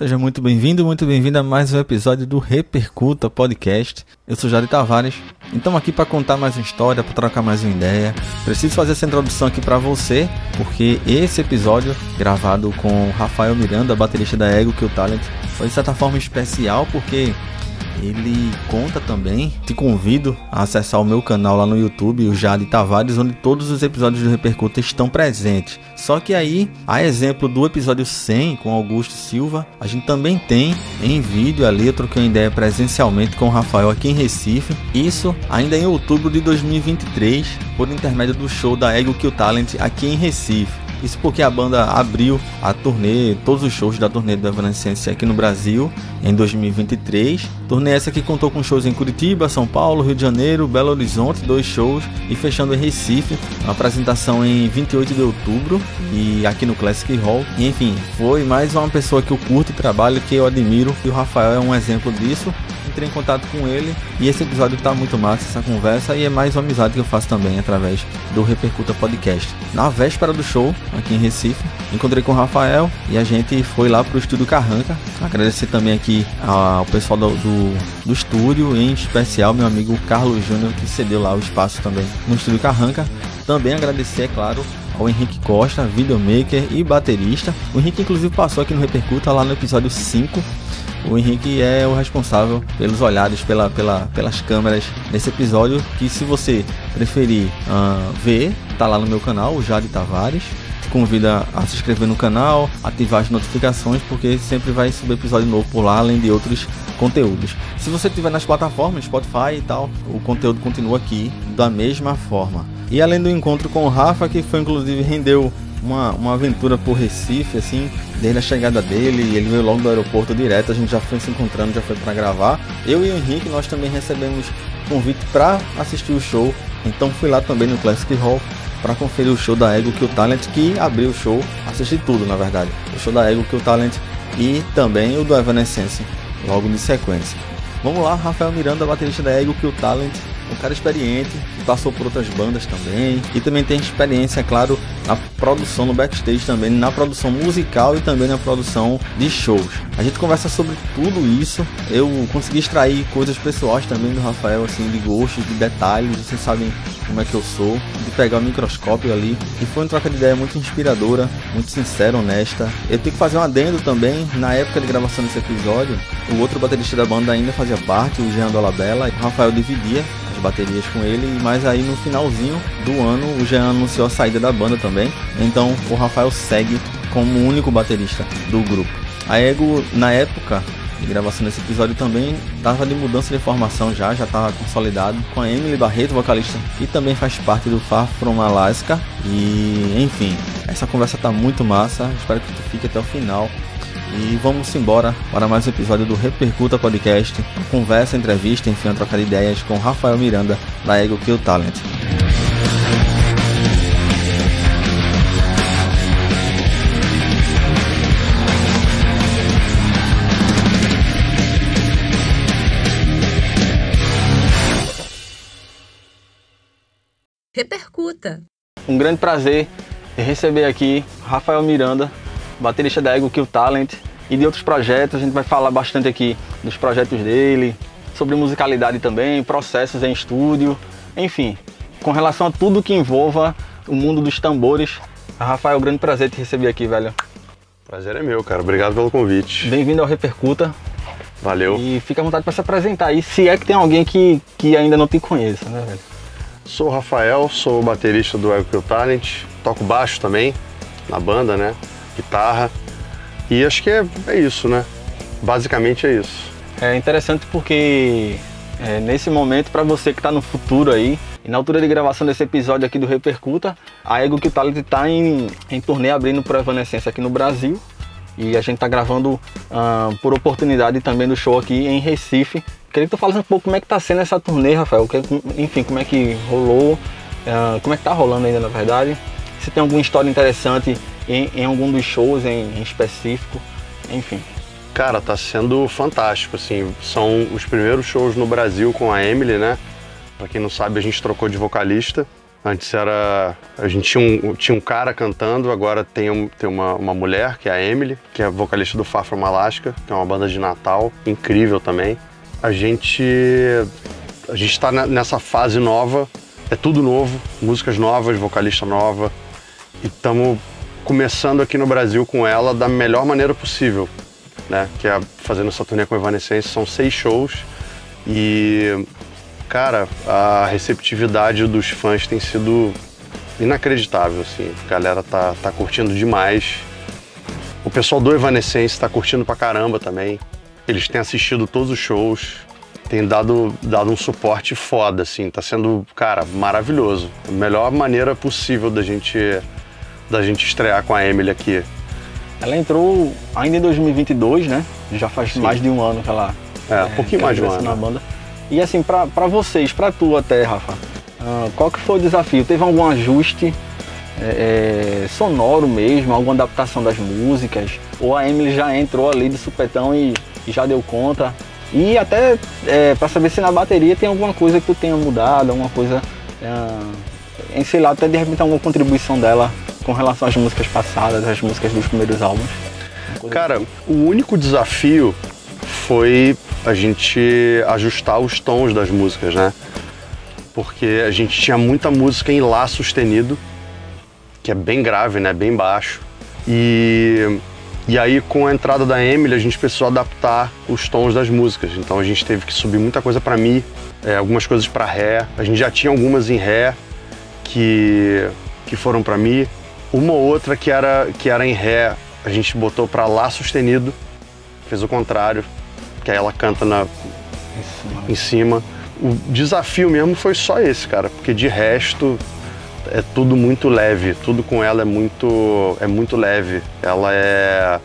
Seja muito bem-vindo, muito bem-vindo a mais um episódio do Repercuta Podcast. Eu sou Jari Tavares e estamos aqui para contar mais uma história, para trocar mais uma ideia. Preciso fazer essa introdução aqui para você, porque esse episódio, gravado com Rafael Miranda, baterista da Ego Kill Talent, foi de certa forma especial porque ele conta também, te convido a acessar o meu canal lá no YouTube, o Jade Tavares, onde todos os episódios do Repercuta estão presentes. Só que aí, a exemplo do episódio 100 com Augusto Silva, a gente também tem em vídeo ali, eu troquei uma ideia presencialmente com o Rafael aqui em Recife. Isso ainda em outubro de 2023, por intermédio do show da Ego Kill Talent aqui em Recife. Isso porque a banda abriu a turnê, todos os shows da turnê do Evanescence aqui no Brasil em 2023. Turnê essa que contou com shows em Curitiba, São Paulo, Rio de Janeiro, Belo Horizonte, dois shows e fechando em Recife, uma apresentação em 28 de outubro e aqui no Classic Hall. E enfim, foi mais uma pessoa que eu curto e trabalho, que eu admiro e o Rafael é um exemplo disso entrei em contato com ele e esse episódio tá muito massa, essa conversa, e é mais uma amizade que eu faço também através do Repercuta Podcast. Na véspera do show, aqui em Recife, encontrei com o Rafael e a gente foi lá pro estúdio Carranca. Agradecer também aqui ao pessoal do, do, do estúdio, em especial meu amigo Carlos Júnior, que cedeu lá o espaço também no estúdio Carranca. Também agradecer, é claro, ao Henrique Costa, videomaker e baterista. O Henrique, inclusive, passou aqui no Repercuta lá no episódio 5 o Henrique é o responsável pelos olhares pela, pela, pelas câmeras nesse episódio. Que se você preferir uh, ver, tá lá no meu canal, o Jade Tavares. Convida a se inscrever no canal, ativar as notificações, porque sempre vai subir episódio novo por lá, além de outros conteúdos. Se você estiver nas plataformas, Spotify e tal, o conteúdo continua aqui da mesma forma. E além do encontro com o Rafa, que foi inclusive rendeu uma, uma aventura por Recife, assim, desde a chegada dele, ele veio logo do aeroporto direto, a gente já foi se encontrando, já foi para gravar. Eu e o Henrique, nós também recebemos convite para assistir o show, então fui lá também no Classic Hall para conferir o show da Ego Kill Talent, que abriu o show, assisti tudo na verdade, o show da Ego Kill Talent e também o do Evanescence, logo de sequência. Vamos lá, Rafael Miranda, baterista da Ego Kill Talent, um cara experiente, que passou por outras bandas também, e também tem experiência, é claro, na produção no backstage também, na produção musical e também na produção de shows. A gente conversa sobre tudo isso. Eu consegui extrair coisas pessoais também do Rafael, assim, de gostos, de detalhes, vocês sabem como é que eu sou, de pegar o microscópio ali. E foi uma troca de ideia muito inspiradora, muito sincera, honesta. Eu tenho que fazer um adendo também, na época de gravação desse episódio, o outro baterista da banda ainda fazia parte, o Jean Dolabella, e o Rafael dividia baterias com ele, mas aí no finalzinho do ano o Jean anunciou a saída da banda também. Então o Rafael segue como o único baterista do grupo. A Ego, na época de gravação desse episódio também estava de mudança de formação já, já estava consolidado com a Emily Barreto, vocalista, que também faz parte do Far From Alaska. E enfim, essa conversa tá muito massa, espero que tu fique até o final. E vamos embora para mais um episódio do Repercuta Podcast, uma conversa, entrevista, enfim, uma troca de ideias com Rafael Miranda, da Ego Kill Talent. Repercuta. Um grande prazer receber aqui Rafael Miranda, baterista da Ego Kill Talent e de outros projetos. A gente vai falar bastante aqui dos projetos dele, sobre musicalidade também, processos em estúdio, enfim, com relação a tudo que envolva o mundo dos tambores. Rafael, grande prazer te receber aqui, velho. Prazer é meu, cara. Obrigado pelo convite. Bem-vindo ao Repercuta. Valeu. E fica à vontade para se apresentar aí, se é que tem alguém que, que ainda não te conheça, né, velho? Sou o Rafael, sou baterista do Ego Talent, toco baixo também na banda, né? Guitarra. E acho que é, é isso, né? Basicamente é isso. É interessante porque é, nesse momento, para você que está no futuro aí, na altura de gravação desse episódio aqui do Repercuta, a Ego que Talent está em, em turnê abrindo para Evanescência aqui no Brasil. E a gente está gravando uh, por oportunidade também do show aqui em Recife. Queria que tu falasse um pouco como é que está sendo essa turnê, Rafael. enfim, como é que rolou, uh, como é que tá rolando ainda na verdade. Se tem alguma história interessante em, em algum dos shows em, em específico, enfim. Cara, tá sendo fantástico, assim, são os primeiros shows no Brasil com a Emily, né? Pra quem não sabe, a gente trocou de vocalista Antes era. A gente tinha um, tinha um cara cantando, agora tem, um, tem uma, uma mulher, que é a Emily, que é vocalista do Far From Alaska, que é uma banda de Natal, incrível também. A gente. A gente está nessa fase nova, é tudo novo, músicas novas, vocalista nova. E estamos começando aqui no Brasil com ela da melhor maneira possível, né? Que é fazendo essa turnê com Evanescence, são seis shows. E cara, a receptividade dos fãs tem sido inacreditável, assim. A galera tá, tá curtindo demais. O pessoal do Evanescence tá curtindo pra caramba também. Eles têm assistido todos os shows, têm dado, dado um suporte foda, assim. Tá sendo, cara, maravilhoso. A melhor maneira possível da gente, da gente estrear com a Emily aqui. Ela entrou ainda em 2022, né? Já faz Sim. mais de um ano que ela... É, um pouquinho mais de um ano. Na banda. E assim, para vocês, para tu até, Rafa, uh, qual que foi o desafio? Teve algum ajuste é, é, sonoro mesmo, alguma adaptação das músicas? Ou a Emily já entrou ali de supetão e, e já deu conta? E até é, para saber se na bateria tem alguma coisa que tu tenha mudado, alguma coisa, uh, em sei lá, até de repente alguma contribuição dela com relação às músicas passadas, às músicas dos primeiros álbuns? Cara, o único desafio foi a gente ajustar os tons das músicas, né? Porque a gente tinha muita música em Lá sustenido, que é bem grave, né? Bem baixo. E, e aí, com a entrada da Emily, a gente precisou adaptar os tons das músicas. Então a gente teve que subir muita coisa para Mi, é, algumas coisas para Ré. A gente já tinha algumas em Ré que, que foram para Mi. Uma ou outra que era, que era em Ré, a gente botou para Lá sustenido, fez o contrário que aí ela canta na, em cima. O desafio mesmo foi só esse, cara, porque de resto é tudo muito leve, tudo com ela é muito é muito leve. Ela é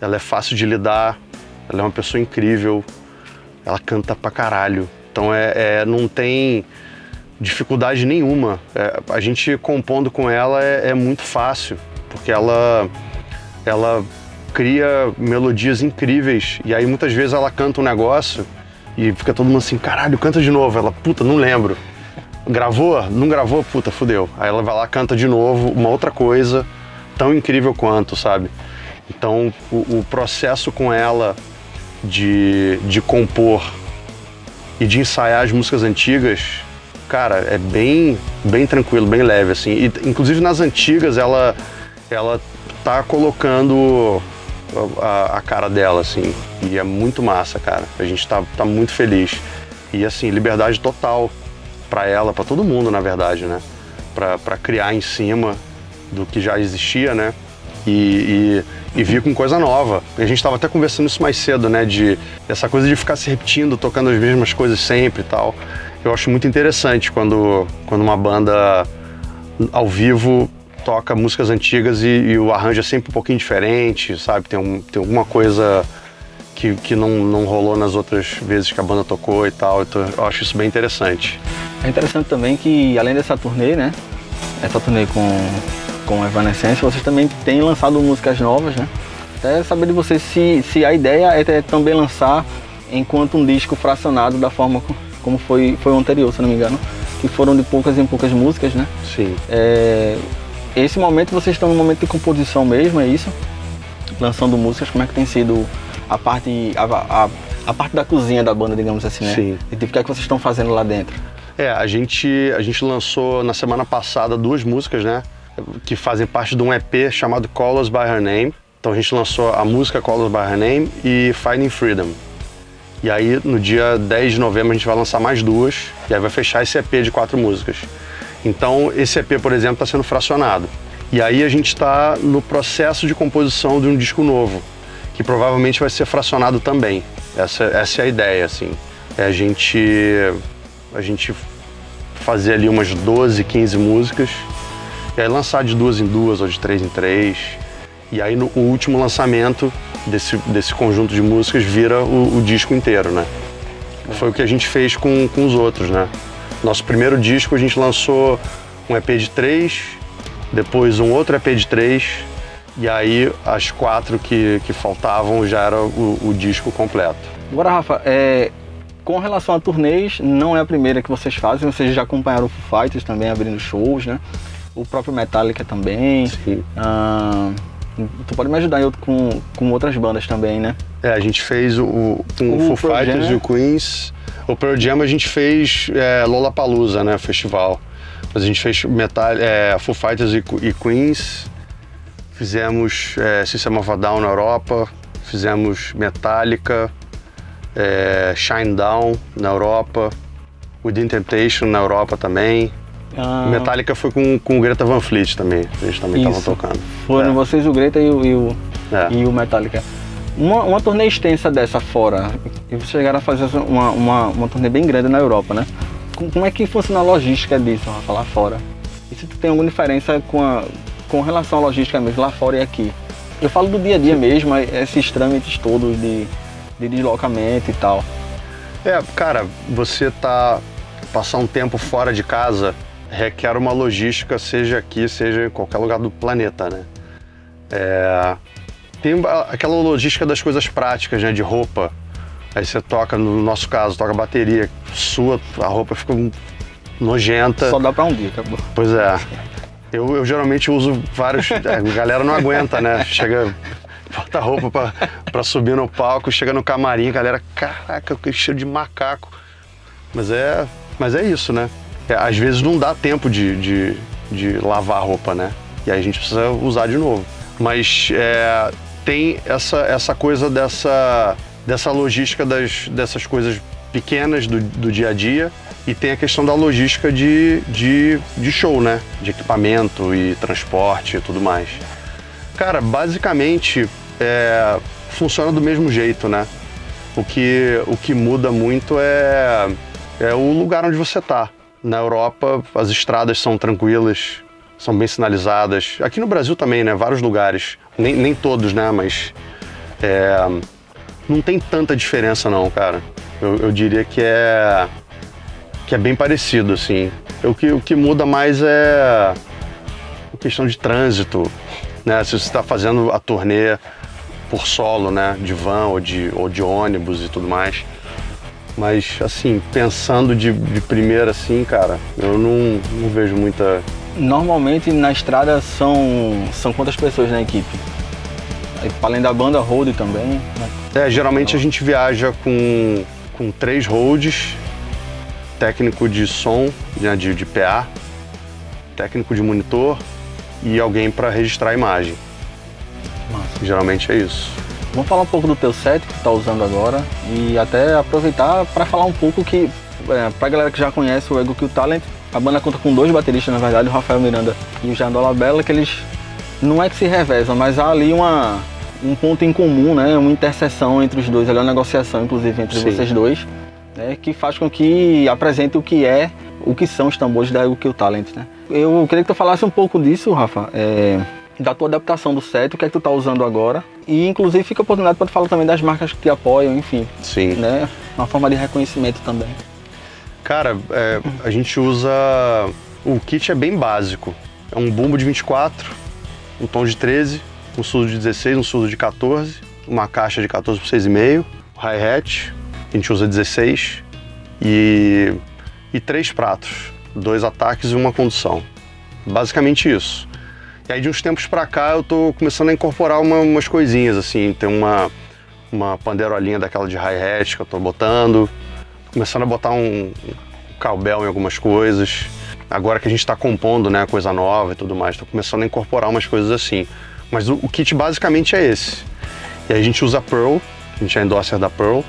ela é fácil de lidar, ela é uma pessoa incrível, ela canta pra caralho. Então é, é não tem dificuldade nenhuma. É, a gente compondo com ela é, é muito fácil, porque ela ela cria melodias incríveis. E aí muitas vezes ela canta um negócio e fica todo mundo assim, caralho, canta de novo. Ela, puta, não lembro. Gravou? Não gravou? Puta, fudeu. Aí ela vai lá, canta de novo, uma outra coisa, tão incrível quanto, sabe? Então o, o processo com ela de, de compor e de ensaiar as músicas antigas, cara, é bem, bem tranquilo, bem leve, assim. E, inclusive nas antigas ela, ela tá colocando a, a, cara dela, assim. E é muito massa, cara. A gente tá, tá muito feliz. E assim, liberdade total para ela, para todo mundo, na verdade, né? Para criar em cima do que já existia, né? E, e, e vir com coisa nova. A gente estava até conversando isso mais cedo, né? De essa coisa de ficar se repetindo, tocando as mesmas coisas sempre e tal. Eu acho muito interessante quando, quando uma banda ao vivo toca músicas antigas e, e, o arranjo é sempre um pouquinho diferente, sabe? Tem, um, tem alguma coisa que, que não, não rolou nas outras vezes que a banda tocou e tal. Então eu acho isso bem interessante. É interessante também que, além dessa turnê, né? Essa turnê com, com Evanescence, vocês também têm lançado músicas novas, né? Até saber de vocês se, se a ideia é também lançar enquanto um disco fracionado da forma foi, foi o anterior, se não me engano. Que foram de poucas em poucas músicas, né? Sim. É, esse momento vocês estão no momento de composição mesmo, é isso? Lançando músicas, como é que tem sido a parte, a, a, a parte da cozinha da banda, digamos assim, né? Sim. E tipo, o que é que vocês estão fazendo lá dentro? É, a gente, a gente lançou na semana passada duas músicas, né? Que fazem parte de um EP chamado Colors by Her Name. Então a gente lançou a música Colors by Her Name e Finding Freedom. E aí no dia 10 de novembro a gente vai lançar mais duas e aí vai fechar esse EP de quatro músicas. Então, esse EP, por exemplo, está sendo fracionado. E aí a gente está no processo de composição de um disco novo, que provavelmente vai ser fracionado também. Essa, essa é a ideia, assim. É a gente, a gente fazer ali umas 12, 15 músicas, e aí lançar de duas em duas ou de três em três. E aí no o último lançamento desse, desse conjunto de músicas vira o, o disco inteiro, né? Foi o que a gente fez com, com os outros, né? Nosso primeiro disco a gente lançou um EP de três, depois um outro EP de três, e aí as quatro que, que faltavam já era o, o disco completo. Agora, Rafa, é, com relação a turnês, não é a primeira que vocês fazem, vocês já acompanharam o Foo Fighters também abrindo shows, né? O próprio Metallica também. Sim. Ah, tu pode me ajudar eu com, com outras bandas também, né? É, a gente fez o, o, com o O Foo Pearl Fighters Jam. e o Queens. O Pearl Jam a gente fez é, Lollapalooza, né, festival. Mas a gente fez Metal, é, Foo Fighters e, e Queens. Fizemos é, System of a Down na Europa. Fizemos Metallica, é, Shine Down na Europa. Within Temptation na Europa também. Ah, Metallica foi com, com o Greta Van Fleet também. A gente também estava Isso. tocando. Foram É. vocês, o Greta e o, e o, É. e o Metallica. Uma, uma turnê extensa dessa fora, e vocês chegaram a fazer uma, uma, uma turnê bem grande na Europa, né? Com- Como é que funciona a logística disso, Rafa, lá fora? E se tu tem alguma diferença com, a, com relação à logística mesmo, lá fora e aqui? Eu falo do dia a dia mesmo, esses trâmites todos de, de deslocamento e tal. É, cara, você tá passar um tempo fora de casa requer uma logística, seja aqui, seja em qualquer lugar do planeta, né? É, tem aquela logística das coisas práticas, né? De roupa. Aí você toca, no nosso caso, toca bateria, sua, a roupa fica nojenta. Só dá pra um dia, acabou. Pois é. Eu, eu geralmente uso vários. é, A galera não aguenta, né? Chega, bota a roupa pra, pra subir no palco, chega no camarim, a galera, caraca, que cheiro de macaco. Mas é, mas é isso, né? É, às vezes não dá tempo de, de, de lavar a roupa, né? E aí a gente precisa usar de novo. Mas é, tem essa, essa coisa dessa, dessa logística das, dessas coisas pequenas do, do dia a dia e tem a questão da logística de, de, de show, né? De equipamento e transporte e tudo mais. Cara, basicamente é, funciona do mesmo jeito, né? O que, o que muda muito é, é o lugar onde você tá. Na Europa, as estradas são tranquilas, são bem sinalizadas. Aqui no Brasil também, né? Vários lugares. Nem, nem todos, né? Mas é, não tem tanta diferença não, cara. Eu, eu diria que é que é bem parecido, assim. O que, o que muda mais é a questão de trânsito, né? Se você está fazendo a turnê por solo, né? De van ou de, ou de ônibus e tudo mais. Mas, assim, pensando de, de primeira, assim, cara, eu não, não vejo muita... Normalmente na estrada são, são quantas pessoas na equipe? Além da banda, road também. né? É, geralmente a gente viaja com, com três holds, técnico de som, né, de, de PA, técnico de monitor e alguém para registrar a imagem. Massa. Geralmente é isso. Vamos falar um pouco do teu set que tu tá usando agora e até aproveitar para falar um pouco que, é, pra galera que já conhece o Ego Kill Talent, a banda conta com dois bateristas, na verdade, o Rafael Miranda e o Jandola Bella, que eles não é que se revezam, mas há ali uma, um ponto em comum, né? Uma interseção entre os dois, ali, uma negociação, inclusive, entre Sim. vocês dois, né? que faz com que apresente o que é, o que são os tambores da Ego Kill Talent, né? Eu queria que tu falasse um pouco disso, Rafa, é, da tua adaptação do set, o que é que tu tá usando agora, e inclusive fica a oportunidade para tu falar também das marcas que te apoiam, enfim, Sim. né? Uma forma de reconhecimento também. Cara, é, a gente usa. O kit é bem básico. É um bumbo de 24, um tom de 13, um surdo de 16, um surdo de 14, uma caixa de 14 por 6,5, hi-hat, a gente usa 16, e, e três pratos, dois ataques e uma condução. Basicamente isso. E aí de uns tempos pra cá eu tô começando a incorporar uma- umas coisinhas, assim, tem uma, uma panderolinha daquela de hi-hat que eu tô botando, começando a botar um, um cowbell em algumas coisas. Agora que a gente está compondo, né, coisa nova e tudo mais, tô começando a incorporar umas coisas assim. Mas o, o kit basicamente é esse. E aí a gente usa Pearl, a gente é endorser da Pearl,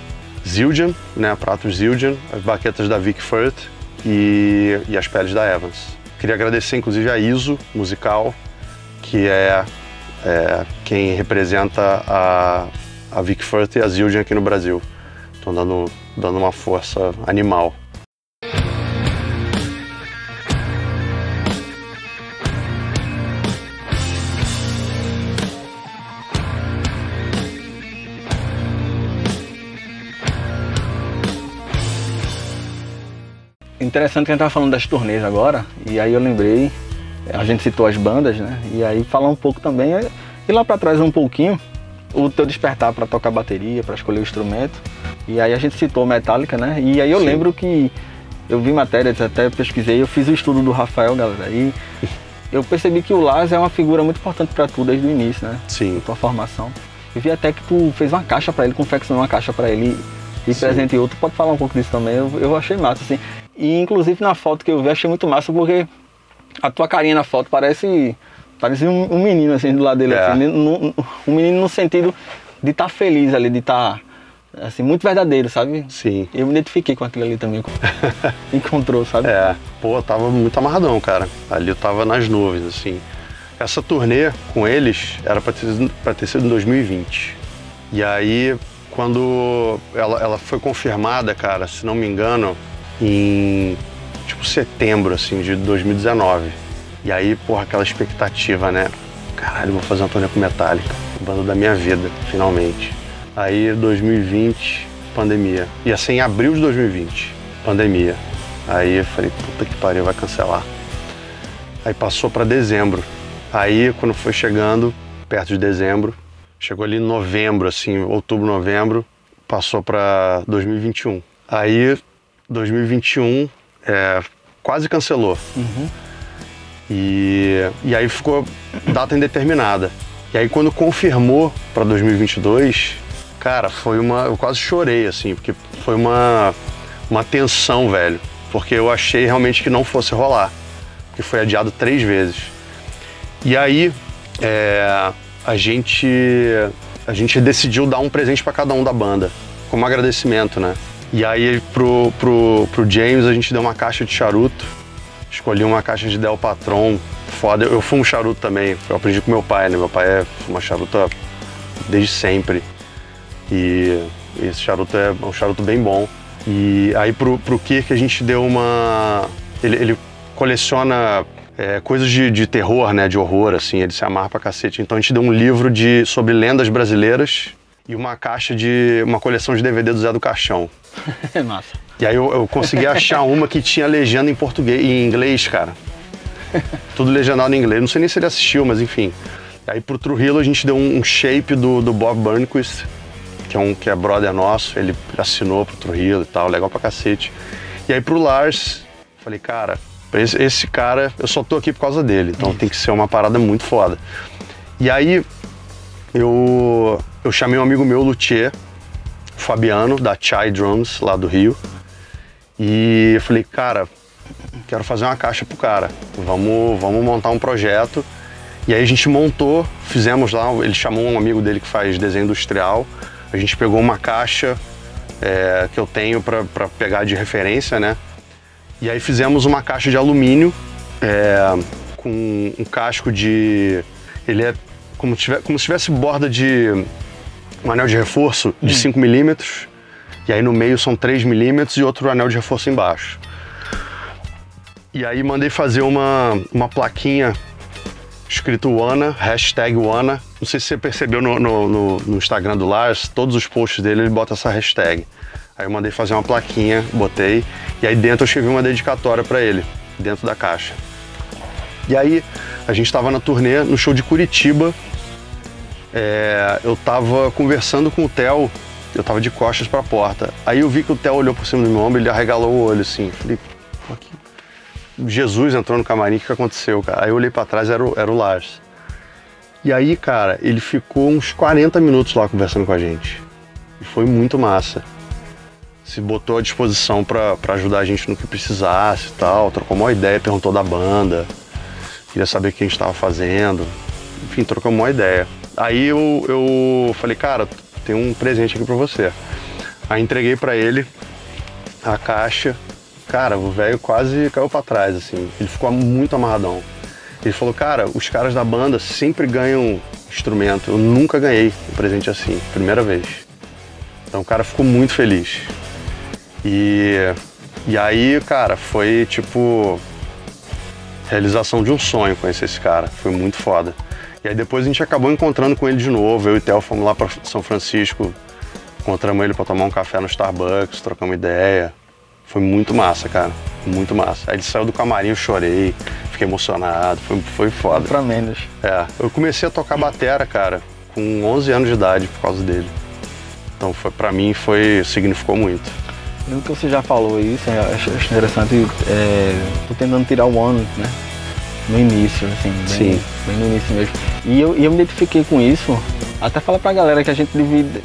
Zildjian, né, pratos Zildjian, as baquetas da Vic Firth e, e as peles da Evans. Queria agradecer inclusive a ISO Musical, que é, é quem representa a, a Vic Firth e a Zildjian aqui no Brasil. Estão dando, dando uma força animal. Interessante que a gente tava falando das turnês agora, e aí eu lembrei, a gente citou as bandas, né? E aí falar um pouco também, e lá para trás um pouquinho, o teu despertar para tocar bateria, para escolher o instrumento. E aí a gente citou Metallica, né? E aí eu Sim. lembro que eu vi matérias, até pesquisei, eu fiz o estudo do Rafael, galera, e eu percebi que o Lars é uma figura muito importante para tu desde o início, né? Sim. Tua formação. Eu vi até que tu fez uma caixa para ele, confeccionou uma caixa para ele e presenteou. Tu pode falar um pouco disso também? Eu, eu achei massa, assim. E inclusive na foto que eu vi, achei muito massa porque a tua carinha na foto parece parece um, um menino assim do lado dele, é. assim, no, um menino no sentido de estar tá feliz ali, de estar tá, assim, muito verdadeiro, sabe? Sim. Eu me identifiquei com aquilo ali também, encontrou, sabe? É, pô, eu tava muito amarradão, cara. Ali eu tava nas nuvens, assim. Essa turnê com eles era pra ter, pra ter sido em 2020. E aí, quando ela, ela foi confirmada, cara, se não me engano, em tipo setembro, assim, de 2019. E aí, porra, aquela expectativa, né? Caralho, vou fazer uma turnê com Metallica, banda da minha vida, finalmente. Aí, 2020, pandemia. Ia ser em abril de 2020, pandemia. Aí eu falei, puta que pariu, vai cancelar. Aí passou para dezembro. Aí, quando foi chegando, perto de dezembro, chegou ali em novembro, assim, outubro, novembro, passou para 2021. Aí, 2021, é, quase cancelou. Uhum. E, e aí ficou data indeterminada. E aí quando confirmou para 2022, cara, foi uma. Eu quase chorei, assim, porque foi uma, uma tensão, velho. Porque eu achei realmente que não fosse rolar. Porque foi adiado três vezes. E aí é, a gente. A gente decidiu dar um presente para cada um da banda, como agradecimento, né? E aí pro, pro, pro James a gente deu uma caixa de charuto. Escolhi uma caixa de Del Patron, foda. Eu fumo charuto também, eu aprendi com meu pai, né? Meu pai é uma charuta desde sempre. E esse charuto é um charuto bem bom. E aí pro, pro Kirk a gente deu uma. Ele, ele coleciona é, coisas de, de, terror, né? De horror, assim, ele se amarra pra cacete. Então a gente deu um livro de, sobre lendas brasileiras e uma caixa de. uma coleção de DVD do Zé do Caixão. Massa. E aí eu, eu consegui achar uma que tinha legenda em português em inglês, cara. Tudo legendado em inglês. Não sei nem se ele assistiu, mas enfim. Aí pro Trujillo a gente deu um, um shape do, do Bob Burnquist, que é um que é brother nosso, ele assinou pro Trujillo e tal, legal pra cacete. E aí pro Lars, falei, cara, esse, esse cara, eu só tô aqui por causa dele, então tem que ser uma parada muito foda. E aí eu, eu chamei um amigo meu, Luthier, Fabiano, da Chai Drums, lá do Rio. E eu falei, cara, quero fazer uma caixa pro cara. Vamos, vamos montar um projeto. E aí a gente montou, fizemos lá, ele chamou um amigo dele que faz desenho industrial. A gente pegou uma caixa é, que eu tenho para pegar de referência, né? E aí fizemos uma caixa de alumínio é, com um casco de. Ele é como, tiver, como se tivesse borda de um anel de reforço de hum. 5 milímetros, e aí no meio são 3 milímetros e outro anel de reforço embaixo. E aí mandei fazer uma, uma plaquinha escrito Wana, hashtag Wana. Não sei se você percebeu no, no, no, Instagram do Lars, todos os posts dele ele bota essa hashtag. Aí eu mandei fazer uma plaquinha, botei, e aí dentro eu escrevi uma dedicatória para ele, dentro da caixa. E aí a gente estava na turnê no show de Curitiba é, eu tava conversando com o Theo, eu tava de costas para a porta. Aí eu vi que o Theo olhou por cima do meu ombro, ele arregalou o olho assim. Falei, pô. Jesus entrou no camarim, o que aconteceu, cara? Aí eu olhei para trás, era o, era o Lars. E aí, cara, ele ficou uns 40 minutos lá conversando com a gente. E foi muito massa. Se botou à disposição para ajudar a gente no que precisasse e tal. Trocou uma ideia, perguntou da banda. Queria saber o que a gente estava fazendo. Enfim, trocou uma ideia. Aí eu, eu falei, cara, tem um presente aqui pra você. Aí entreguei para ele a caixa. Cara, o velho quase caiu para trás, assim. Ele ficou muito amarradão. Ele falou, cara, os caras da banda sempre ganham instrumento. Eu nunca ganhei um presente assim, primeira vez. Então o cara ficou muito feliz. E, e aí, cara, foi tipo realização de um sonho conhecer esse cara. Foi muito foda. E aí depois a gente acabou encontrando com ele de novo. Eu e o Theo fomos lá para São Francisco, encontramos ele para tomar um café no Starbucks, trocamos ideia. Foi muito massa, cara. Muito massa. Aí ele saiu do camarim, eu chorei, fiquei emocionado. Foi, foi foda. Pra menos. É. Eu comecei a tocar batera, cara, com 11 anos de idade por causa dele. Então, foi, pra mim, foi, significou muito. Pelo que você já falou isso, eu acho, acho interessante, é, tô tentando tirar o ano, né? No início, assim, bem, Sim. bem no início mesmo. E eu, eu me identifiquei com isso, até falar pra galera que a gente divide,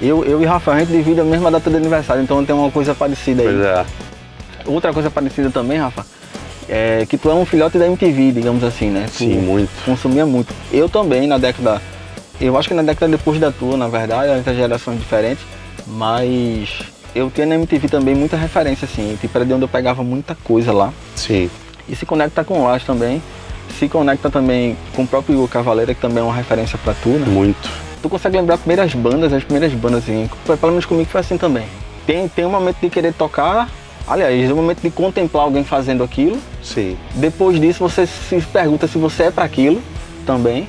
eu, eu e Rafael, a gente divide a mesma data de aniversário, então tem uma coisa parecida aí. Pois é. Outra coisa parecida também, Rafa, é que tu é um filhote da MTV, digamos assim, né? Tu Sim, muito. Consumia muito. Eu também, na década. Eu acho que na década depois da tua, na verdade, entre gerações diferentes, mas eu tinha na MTV também muita referência, assim, tipo, era de onde eu pegava muita coisa lá. Sim. E se conecta com o Lars também. Se conecta também com o próprio Igor Cavaleira, que também é uma referência pra tu, né? Muito. Tu consegue lembrar as primeiras bandas, as primeiras bandas, assim, pelo menos comigo foi assim também. Tem, tem um momento de querer tocar, aliás, um momento de contemplar alguém fazendo aquilo. Sim. Depois disso, você se pergunta se você é para aquilo também.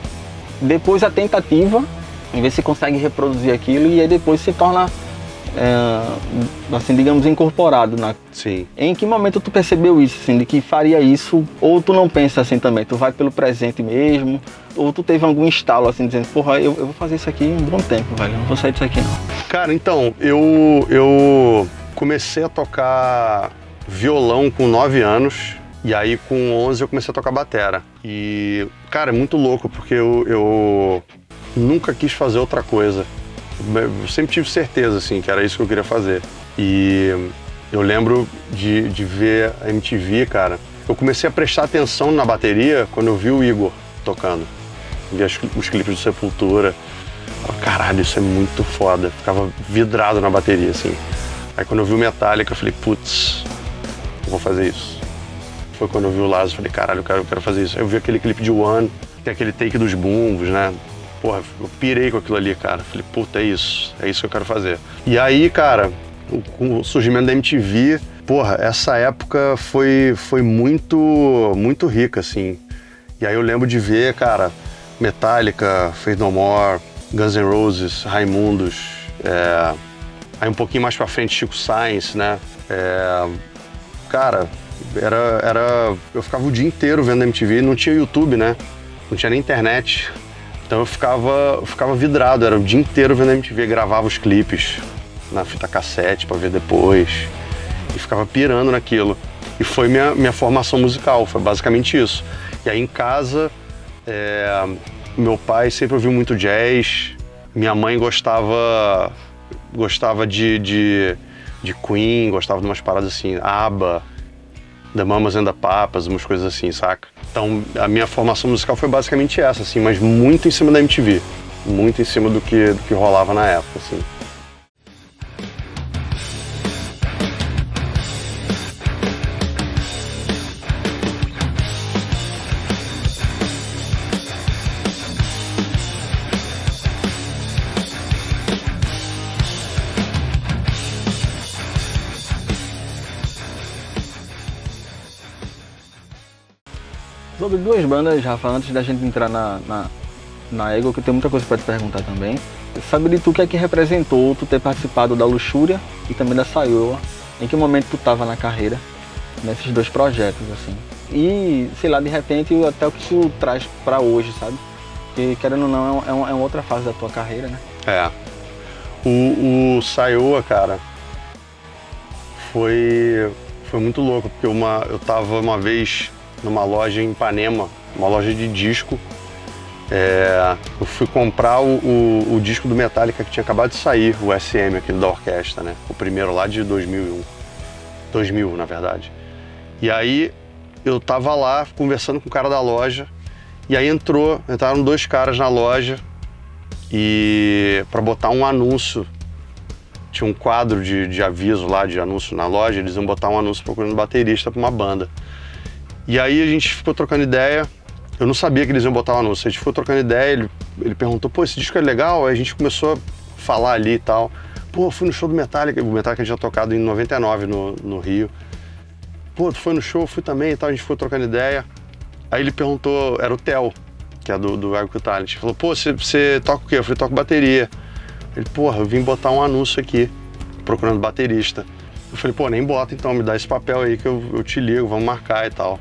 Depois a tentativa, em ver se consegue reproduzir aquilo e aí depois se torna, é, assim, digamos, incorporado na, Sim. em que momento tu percebeu isso, assim, de que faria isso, ou tu não pensa assim também, tu vai pelo presente mesmo, ou tu teve algum estalo assim, dizendo, porra, eu, eu vou fazer isso aqui um bom tempo, velho, não vou sair disso aqui não. Cara, então, eu, eu comecei a tocar violão com 9 anos. E aí, com 11, eu comecei a tocar batera. E, cara, é muito louco, porque eu, eu nunca quis fazer outra coisa. Eu sempre tive certeza, assim, que era isso que eu queria fazer. E eu lembro de, de ver a MTV, cara. Eu comecei a prestar atenção na bateria quando eu vi o Igor tocando. Vi as- os clipes do Sepultura. Eu, Caralho, isso é muito foda. Ficava vidrado na bateria, assim. Aí quando eu vi o Metallica, eu falei, putz, vou fazer isso. Foi quando eu vi o Lázaro, eu falei, caralho, eu quero, eu quero fazer isso. Aí eu vi aquele clipe de One, tem aquele take dos bumbos, né? Porra, eu pirei com aquilo ali, cara. Falei, puta, é isso, é isso que eu quero fazer. E aí, cara, com o surgimento da MTV, porra, essa época foi, foi muito, muito rica, assim. E aí eu lembro de ver, cara, Metallica, Faith No More, Guns N' Roses, Raimundos, é, aí um pouquinho mais pra frente Chico Sainz, né? É, cara, era, era. Eu ficava o dia inteiro vendo MTV, não tinha YouTube, né? Não tinha nem internet. Então eu ficava, eu ficava vidrado, era o dia inteiro vendo MTV, gravava os clipes na fita cassete pra ver depois. E ficava pirando naquilo. E foi minha, minha formação musical, foi basicamente isso. E aí em casa, é, meu pai sempre ouviu muito jazz, minha mãe gostava gostava de, de, de Queen, gostava de umas paradas assim, ABBA, The Mamas and the Papas, umas coisas assim, saca? Então a minha formação musical foi basicamente essa, assim, mas muito em cima da MTV, muito em cima do que, do que rolava na época, assim. Duas bandas, Rafa, antes da gente entrar na, na, na Ego, que eu tenho muita coisa pra te perguntar também. Sabe de tu o que é que representou tu ter participado da Luxúria e também da Saioa? Em que momento tu tava na carreira nesses dois projetos, assim? E, sei lá, de repente até o que tu traz pra hoje, sabe? Que querendo ou não, é, um- é uma outra fase da tua carreira, né? É. O, o cara, foi, foi muito louco, porque uma, eu tava uma vez numa loja em Ipanema, uma loja de disco. É, eu fui comprar o, o, o disco do Metallica que tinha acabado de sair, o SM, aquele da orquestra, né? O primeiro lá de 2001. 2000, na verdade. E aí eu tava lá conversando com o cara da loja, e aí entrou, entraram dois caras na loja, e para botar um anúncio. Tinha um quadro de, de aviso lá, de anúncio na loja, eles iam botar um anúncio procurando baterista para uma banda. E aí a gente ficou trocando ideia. Eu não sabia que eles iam botar o anúncio. A gente ficou trocando ideia, ele, ele perguntou, pô, esse disco é legal? Aí a gente começou a falar ali e tal. Pô, fui no show do Metallica, o Metallica tinha tocado em 99 no, no Rio. Pô, tu foi no show? Fui também e tal, a gente ficou trocando ideia. Aí ele perguntou, era o Theo, que é do, do Ego Talent. Falou, pô, você toca o quê? Eu falei, toco bateria. Ele, porra, eu vim botar um anúncio aqui, procurando baterista. Eu falei, pô, nem bota então, me dá esse papel aí que eu, eu te ligo, vamos marcar e tal.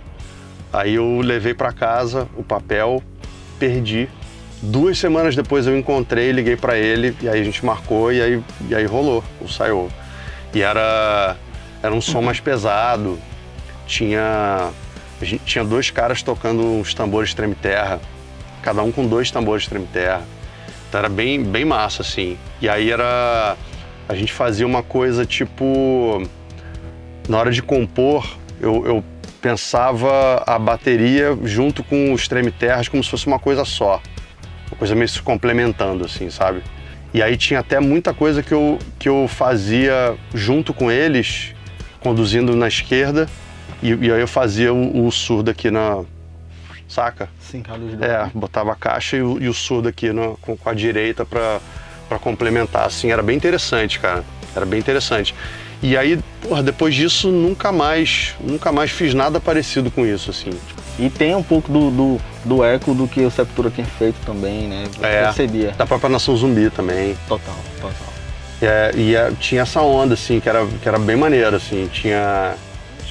Aí eu levei pra casa o papel, perdi. Duas semanas depois eu encontrei, liguei para ele e aí a gente marcou e aí, e aí rolou o Saiô. E era, era um som mais pesado, tinha, gente tinha dois caras tocando uns tambores treme terra, cada um com dois tambores treme terra. Então era bem, bem massa, assim. E aí era. A gente fazia uma coisa tipo. Na hora de compor, eu, eu pensava a bateria junto com os treme terras como se fosse uma coisa só. Uma coisa meio se complementando, assim, sabe? E aí tinha até muita coisa que eu, que eu fazia junto com eles, conduzindo na esquerda, e, e aí eu fazia o, o surdo aqui na. Saca? Sim, a luz É, botava a caixa e o, e o surdo aqui no, com, com a direita pra complementar. Assim, era bem interessante, cara. Era bem interessante. E aí, porra, depois disso, nunca mais, nunca mais fiz nada parecido com isso, assim. E tem um pouco do, do, do eco do que o Sepultura tinha feito também, né? Eu É. percebia. Da própria Nação Zumbi também. Total, total. E, é, e é, tinha essa onda, assim, que era, que era bem maneiro, assim. Tinha...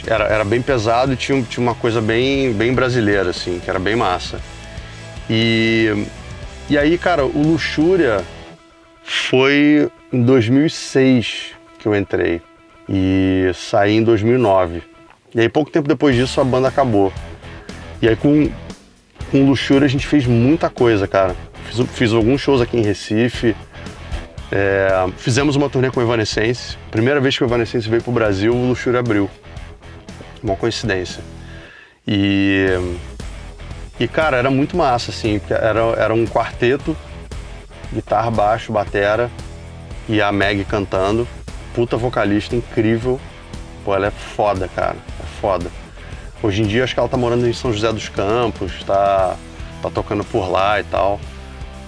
Era, era bem pesado e tinha, tinha uma coisa bem, bem brasileira, assim, que era bem massa. E, e aí, cara, o Luxúria foi em 2006 que eu entrei. E saí em 2009. E aí, pouco tempo depois disso, a banda acabou. E aí, com, com Luxúria, a gente fez muita coisa, cara. Fiz, fiz alguns shows aqui em Recife. É, fizemos uma turnê com o Evanescence. Primeira vez que o Evanescence veio pro Brasil, o Luxúria abriu. Uma coincidência. E, e cara, era muito massa, assim, era, era um quarteto, guitarra, baixo, batera e a Meg cantando. Puta vocalista incrível. Pô, ela é foda, cara. É foda. Hoje em dia acho que ela tá morando em São José dos Campos, tá, tá tocando por lá e tal.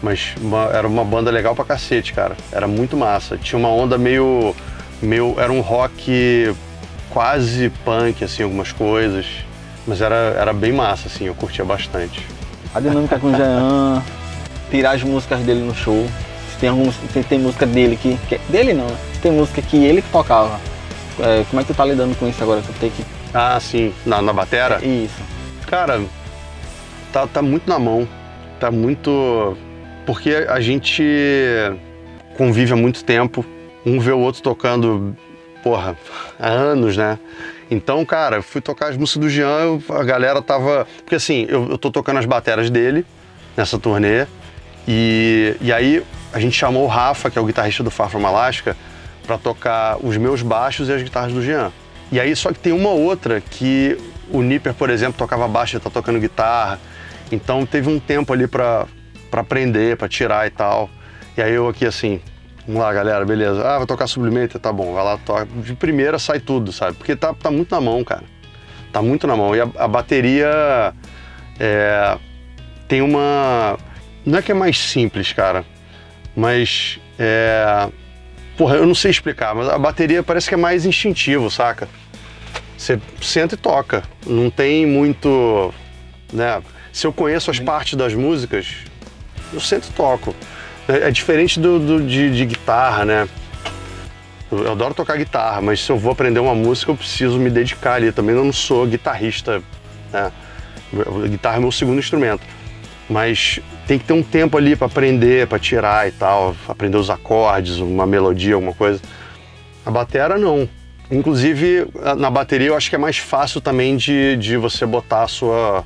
Mas uma- era uma banda legal pra cacete, cara. Era muito massa. Tinha uma onda meio. meio era um rock quase punk, assim, algumas coisas. Mas era, era bem massa, assim, eu curtia bastante. A dinâmica com o Jean, tirar as músicas dele no show. Tem, algum, se tem música dele que, que- Dele não, né? Tem música que ele que tocava. É, como é que tu tá lidando com isso agora? Tu tem que. Ah, sim, na, na batera? Isso. Cara, tá, tá muito na mão. Tá muito. Porque a gente convive há muito tempo. Um vê o outro tocando, porra, há anos, né? Então, cara, fui tocar as músicas do Jean, eu- a galera tava. Porque assim, eu, eu tô tocando as bateras dele nessa turnê. E, e aí a gente chamou o Rafa, que é o guitarrista do Far From Alaska, pra tocar os meus baixos e as guitarras do Jean. E aí só que tem uma outra que o Nipper, por exemplo, tocava baixo e tá tocando guitarra. Então teve um tempo ali pra, pra aprender, pra tirar e tal. E aí eu aqui assim, vamos lá galera, beleza. Ah, vai tocar Sublimate, tá bom, vai lá, toca. De primeira sai tudo, sabe? Porque tá, tá muito na mão, cara. Tá muito na mão. E a, a bateria é, tem uma. Não é que é mais simples, cara, mas é. Porra, eu não sei explicar, mas a bateria parece que é mais instintivo, saca? Você senta e toca. Não tem muito. Né? Se eu conheço as partes das músicas, eu sento e toco. É, é diferente do, do- de, de guitarra, né? Eu, adoro tocar guitarra, mas se eu vou aprender uma música, eu preciso me dedicar ali. Também eu não sou guitarrista, né? Guitarra é meu segundo instrumento. Mas tem que ter um tempo ali para aprender, para tirar e tal, aprender os acordes, uma melodia, alguma coisa. A batera não. Inclusive, na bateria eu acho que é mais fácil também de, de você botar a sua,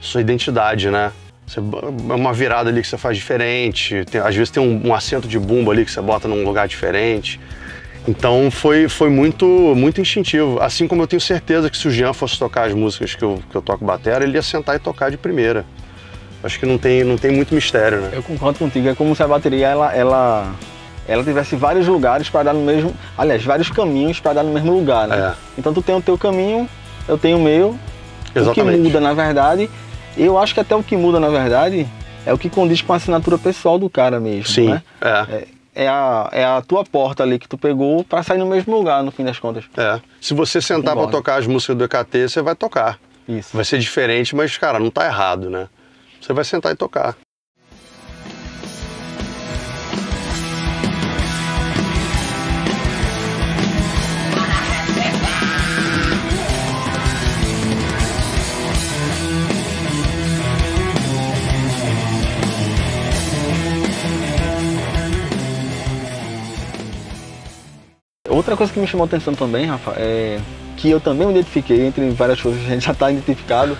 sua identidade, né? Você, é uma virada ali que você faz diferente, tem- às vezes tem um, um acento de bumbo ali que você bota num lugar diferente. Então foi, foi muito, muito instintivo. Assim como eu tenho certeza que se o Jean fosse tocar as músicas que eu, que eu toco batera, ele ia sentar e tocar de primeira. Acho que não tem, não tem muito mistério, né? Eu concordo contigo, é como se a bateria ela, ela, ela tivesse vários lugares para dar no mesmo. Aliás, vários caminhos para dar no mesmo lugar, né? É. Então tu tem o teu caminho, eu tenho o meu. O que Exatamente. muda, na verdade, eu acho que até o que muda, na verdade, é o que condiz com a assinatura pessoal do cara mesmo. Sim, Né? é. É, a, é a tua porta ali que tu pegou para sair no mesmo lugar, no fim das contas. É. Se você sentar Concordo. tocar as músicas do EKT, você vai tocar. Isso. Vai ser diferente, mas, cara, não tá errado, né? Você vai sentar e tocar. Outra coisa que me chamou a atenção também, Rafa, é que eu também me identifiquei, entre várias coisas que a gente já está identificado,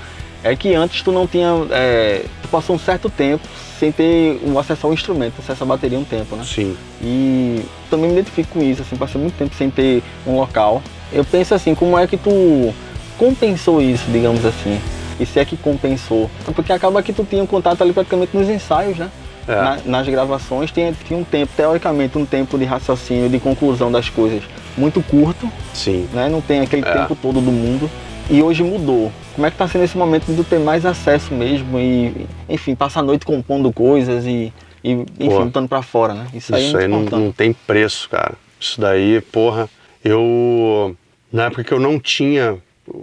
é que antes tu não tinha. É, tu passou um certo tempo sem ter o acesso ao instrumento, acesso à bateria um tempo, né? Sim. E também me identifico com isso, assim, passei muito tempo sem ter um local. Eu penso assim, como é que tu compensou isso, digamos assim? E se é que compensou? Porque acaba que tu tinha um contato ali praticamente nos ensaios, né? É. Na, nas gravações tinha, tinha um tempo, teoricamente, um tempo de raciocínio, de conclusão das coisas muito curto. Sim. Né? Não tem aquele é. tempo todo do mundo. E hoje mudou. Como é que tá sendo esse momento de ter mais acesso mesmo e, enfim, passar a noite compondo coisas e, e enfim, Pô, botando pra fora, né? Isso, aí, isso é aí não, não tem preço, cara. Isso daí, porra, eu. Na época que eu não tinha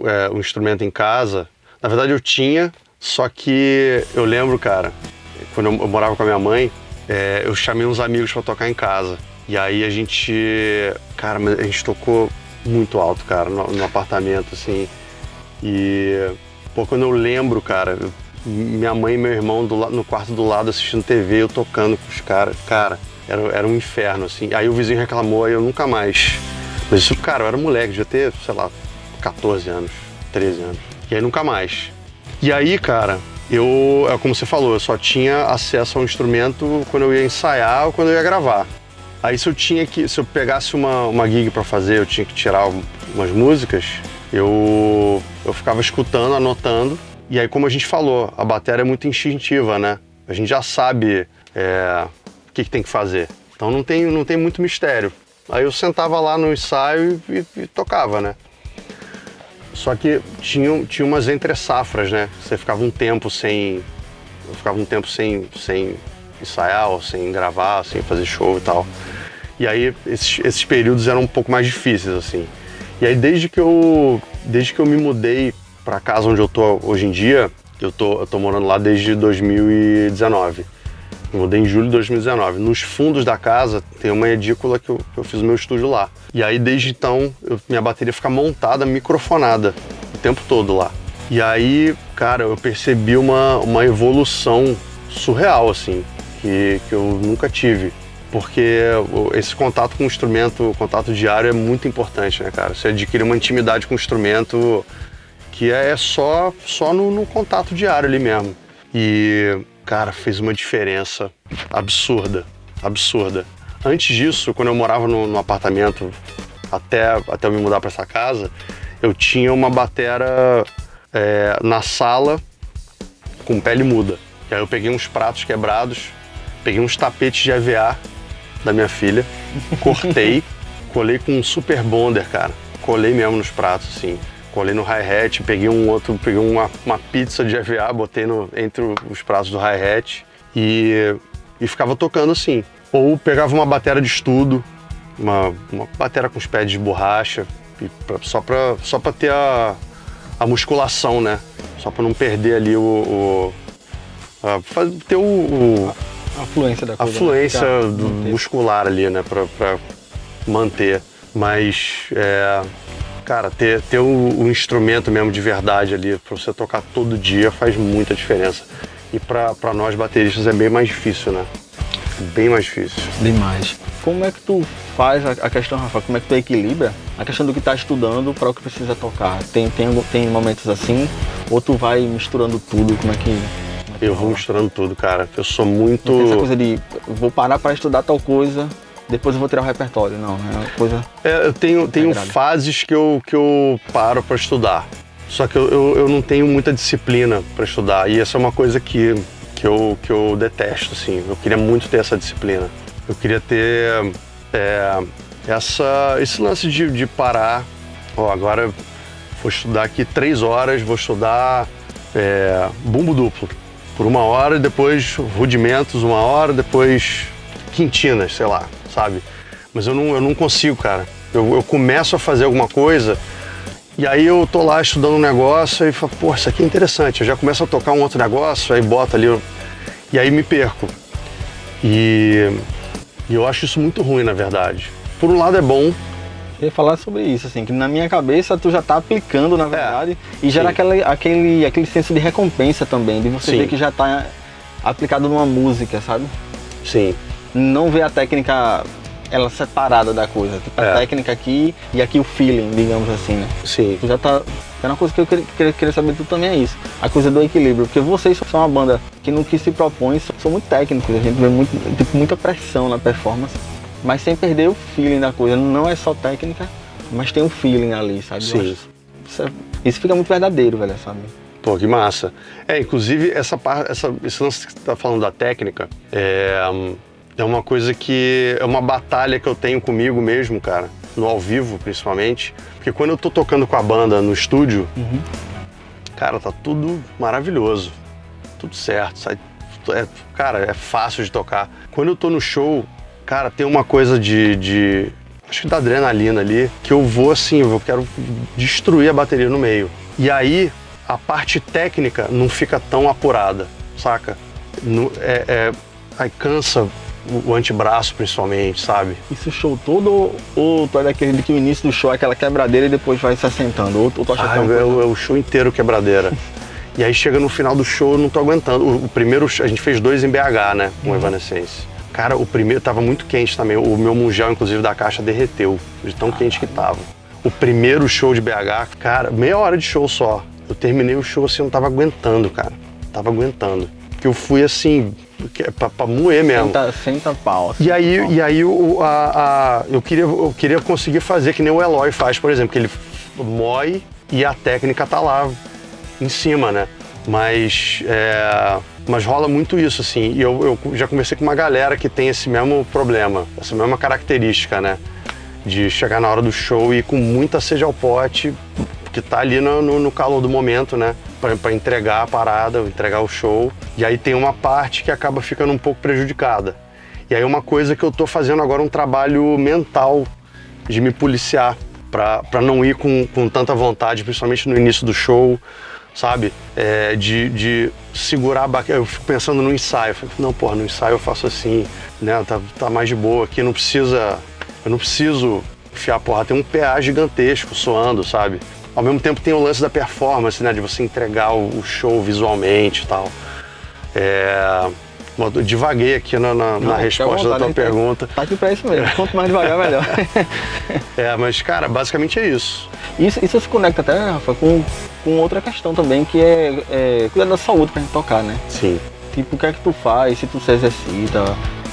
é, o instrumento em casa, na verdade eu tinha, só que eu lembro, cara, quando eu, eu morava com a minha mãe, é, eu chamei uns amigos para tocar em casa. E aí a gente, cara, a gente tocou muito alto, cara, no, no apartamento, assim. E, pô, quando eu lembro, cara, minha mãe e meu irmão do, no quarto do lado assistindo TV, eu tocando com os caras, cara, era, era um inferno, assim. Aí o vizinho reclamou, aí eu nunca mais. Mas isso, cara, eu era moleque, devia ter, sei lá, 14 anos, 13 anos. E aí nunca mais. E aí, cara, eu, é como você falou, eu só tinha acesso ao instrumento quando eu ia ensaiar ou quando eu ia gravar. Aí se eu tinha que, se eu pegasse uma, uma gig para fazer, eu tinha que tirar umas músicas, eu, eu ficava escutando, anotando. E aí, como a gente falou, a bateria é muito instintiva, né? A gente já sabe é, o que, que, tem que fazer. Então não tem, não tem muito mistério. Aí eu sentava lá no ensaio e, e tocava, né? Só que tinha, tinha umas entre safras, né? Você ficava um tempo sem. Eu ficava um tempo sem, sem ensaiar, ou sem gravar, sem fazer show e tal. E aí esses, esses períodos eram um pouco mais difíceis, assim. E aí desde que eu, desde que eu me mudei para casa onde eu tô hoje em dia, eu tô, eu tô morando lá desde 2019. Eu mudei em julho de 2019. Nos fundos da casa tem uma edícula que eu, que eu fiz o meu estúdio lá. E aí desde então eu, minha bateria fica montada, microfonada o tempo todo lá. E aí, cara, eu percebi uma, uma evolução surreal, assim, que, que eu nunca tive porque esse contato com o instrumento, o contato diário é muito importante, né, cara? Você adquire uma intimidade com o instrumento que é só, só no, no contato diário ali mesmo. E, cara, fez uma diferença absurda, absurda. Antes disso, quando eu morava no, no apartamento, até, até eu me mudar para essa casa, eu tinha uma batera é, na sala com pele muda. E aí eu peguei uns pratos quebrados, peguei uns tapetes de AVA da minha filha, cortei, colei com um super bonder, cara. Colei mesmo nos pratos, assim. Colei no hi-hat, peguei um outro, peguei uma, uma pizza de EVA, botei no, entre os pratos do hi-hat e, e ficava tocando assim. Ou pegava uma bateria de estudo, uma, uma bateria com os pés de borracha, pra, só para só pra ter a, a musculação, né? Só para não perder ali o. o a, ter o, o a fluência da coisa. A fluência né? muscular ali, né, pra, pra manter. Mas, é, cara, ter, ter o, o, instrumento mesmo de verdade ali, pra você tocar todo dia, faz muita diferença. E pra, pra nós bateristas é bem mais difícil, né? Bem mais difícil. Demais. Como é que tu faz a, questão, Rafa, como é que tu equilibra a questão do que tá estudando para o que precisa tocar? Tem, tem, tem momentos assim? Ou tu vai misturando tudo? Como é que eu vou misturando tudo, cara. Eu sou muito. Não tem essa coisa de vou parar para estudar tal coisa, depois eu vou tirar o repertório. Não, é uma coisa. É, eu tenho, tenho fases que eu, que eu paro para estudar. Só que eu, eu, eu, não tenho muita disciplina para estudar. E essa é uma coisa que, que, eu, que eu detesto, assim. Eu queria muito ter essa disciplina. Eu queria ter é, essa, esse lance de, de parar. Ó, agora vou estudar aqui três horas, vou estudar é, bumbo duplo por uma hora, depois rudimentos uma hora, depois quintinas, sei lá, sabe? Mas eu não, eu não consigo, cara. Eu, eu começo a fazer alguma coisa e aí eu tô lá estudando um negócio e falo, pô, isso aqui é interessante. Eu já começo a tocar um outro negócio, aí bota ali, e aí me perco. E, e eu acho isso muito ruim, na verdade. Por um lado é bom, ia falar sobre isso, assim, que na minha cabeça tu já tá aplicando, na é, verdade, é, e gera aquele, aquele, aquele senso de recompensa também, de você sim. ver que já tá aplicado numa música, sabe? Sim. Não ver a técnica ela separada da coisa. Tipo, a É. técnica aqui e aqui o feeling, digamos assim, né? Sim. Tu já tá. É uma coisa que eu queria, queria, saber de tu também é isso. A coisa do equilíbrio. Porque vocês são uma banda que no que se propõe são, são muito técnicos. A gente vê muito, tipo, muita pressão na performance. Mas sem perder o feeling da coisa. Não é só técnica, mas tem um feeling ali, sabe? Sim. Isso, é- isso fica muito verdadeiro, velho, sabe? Pô, que massa. É, inclusive, essa parte, essa, esse lance que você tá falando da técnica, é, é uma coisa que é uma batalha que eu tenho comigo mesmo, cara, no ao vivo, principalmente. Porque quando eu tô tocando com a banda no estúdio, cara, tá tudo maravilhoso. Tudo certo, sai, é, cara, é fácil de tocar. Quando eu tô no show, cara, tem uma coisa de, de acho que da adrenalina ali, que eu vou assim, eu quero destruir a bateria no meio. E aí, a parte técnica não fica tão apurada, saca? No- é, é- aí cansa o, antebraço, principalmente, sabe? Isso o show todo ou- tu é daquele que o início do show é aquela quebradeira e depois vai se assentando? Ou, ou tu acha que Ah, é uma é, coisa- o, o show inteiro quebradeira. e aí chega no final do show, eu não tô aguentando. O, o primeiro, a gente fez dois em BH, né? Com Evanescence. Cara, o primeiro tava muito quente também. O meu mundial, inclusive, da caixa derreteu, de tão quente que tava. O primeiro show de BH, cara, meia hora de show só. Eu terminei o show assim, eu não tava aguentando, cara. Tava aguentando. Porque eu fui assim, que- pra, pra moer mesmo. Senta, senta pau. assim. E aí, e aí o, a, a- eu, queria, eu queria conseguir fazer que nem o Eloy faz, por exemplo, que ele moe e a técnica tá lá em cima, né? Mas, é, mas rola muito isso, assim. E eu, eu já conversei com uma galera que tem esse mesmo problema, essa mesma característica, né? De chegar na hora do show e ir com muita sede ao pote, que tá ali no, no- no calor do momento, né? Pra entregar a parada, entregar o show. E aí tem uma parte que acaba ficando um pouco prejudicada. E aí uma coisa que eu tô fazendo agora um trabalho mental de me policiar pra não ir com, com tanta vontade, principalmente no início do show, sabe? É, de, de segurar a baqueta. Eu fico pensando no ensaio. Não, porra, no ensaio eu faço assim, né? Tá, tá mais de boa aqui, não precisa. Eu não preciso enfiar porra. Tem um PA gigantesco soando, sabe? Ao mesmo tempo tem o lance da performance, né? De você entregar o, o show visualmente e tal. É. bom, eu Divaguei aqui na, na- na Não, à resposta da vontade, tua a gente tá- pergunta. Tá aqui pra isso mesmo. Quanto mais devagar, melhor. É, mas, cara, basicamente é isso. Isso, isso se conecta até, Rafa, com, com outra questão também, que é, é cuidar da saúde pra gente tocar, né? Sim. Tipo, o que é que tu faz, se tu se exercita.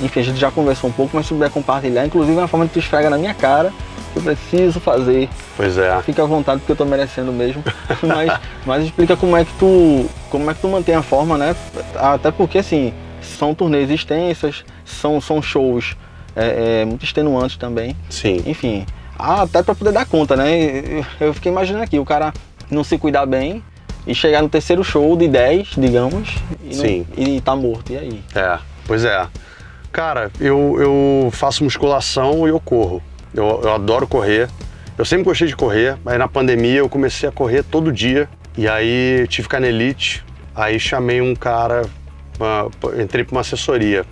Enfim, a gente já conversou um pouco, mas se puder compartilhar, inclusive é uma forma que tu esfrega na minha cara, que eu preciso fazer. Pois é. Fica à vontade porque eu tô merecendo mesmo. mas, mas explica como é que tu. Como é que tu mantém a forma, né? Até porque assim, são turnês extensas, são, são shows é, é, muito extenuantes também. Sim. Enfim, até pra poder dar conta, né? Eu- fiquei imaginando aqui, o cara não se cuidar bem e chegar no terceiro show de 10, digamos, e, não- Sim. e tá morto. E aí? É, pois é. Cara, eu, eu faço musculação e eu corro. Eu, eu adoro correr. Eu sempre gostei de correr, mas na pandemia eu comecei a correr todo dia. E aí tive canelite, aí chamei um cara, uma- entrei para uma assessoria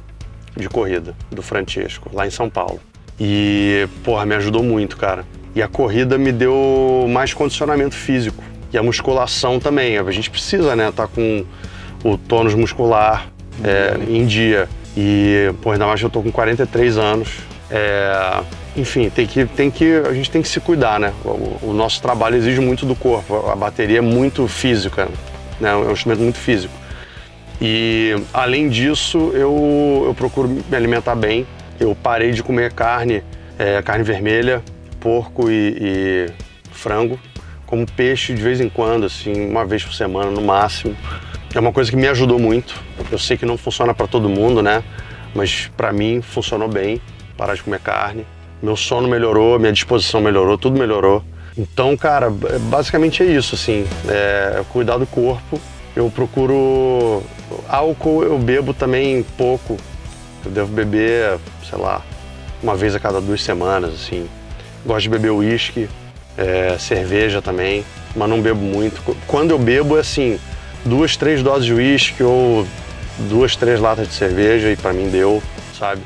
de corrida do Francesco, lá em São Paulo. E, porra, me ajudou muito, cara. E a corrida me deu mais condicionamento físico. E a musculação também. A gente precisa, né, tá com o tônus muscular é, em dia. E, pô, ainda mais que eu tô com 43 anos. É, enfim, tem que, tem que, a gente tem que se cuidar, né? O, o nosso trabalho exige muito do corpo. A bateria é muito física, né? É um instrumento muito físico. E, além disso, eu, eu procuro me alimentar bem. Eu parei de comer carne, é, carne vermelha, porco e, e frango. Como peixe de vez em quando, assim, uma vez por semana no máximo. É uma coisa que me ajudou muito. Eu sei que não funciona para todo mundo, né? Mas para mim funcionou bem parar de comer carne. Meu sono melhorou, minha disposição melhorou, tudo melhorou. Então, cara, basicamente é isso, assim. É cuidar do corpo. Eu procuro. Álcool eu bebo também pouco. Eu devo beber, sei lá, uma vez a cada duas semanas, assim. Gosto de beber uísque, é, cerveja também, mas não bebo muito. Qu- Quando eu bebo é assim, duas, três doses de uísque ou duas, três latas de cerveja e pra mim deu, sabe?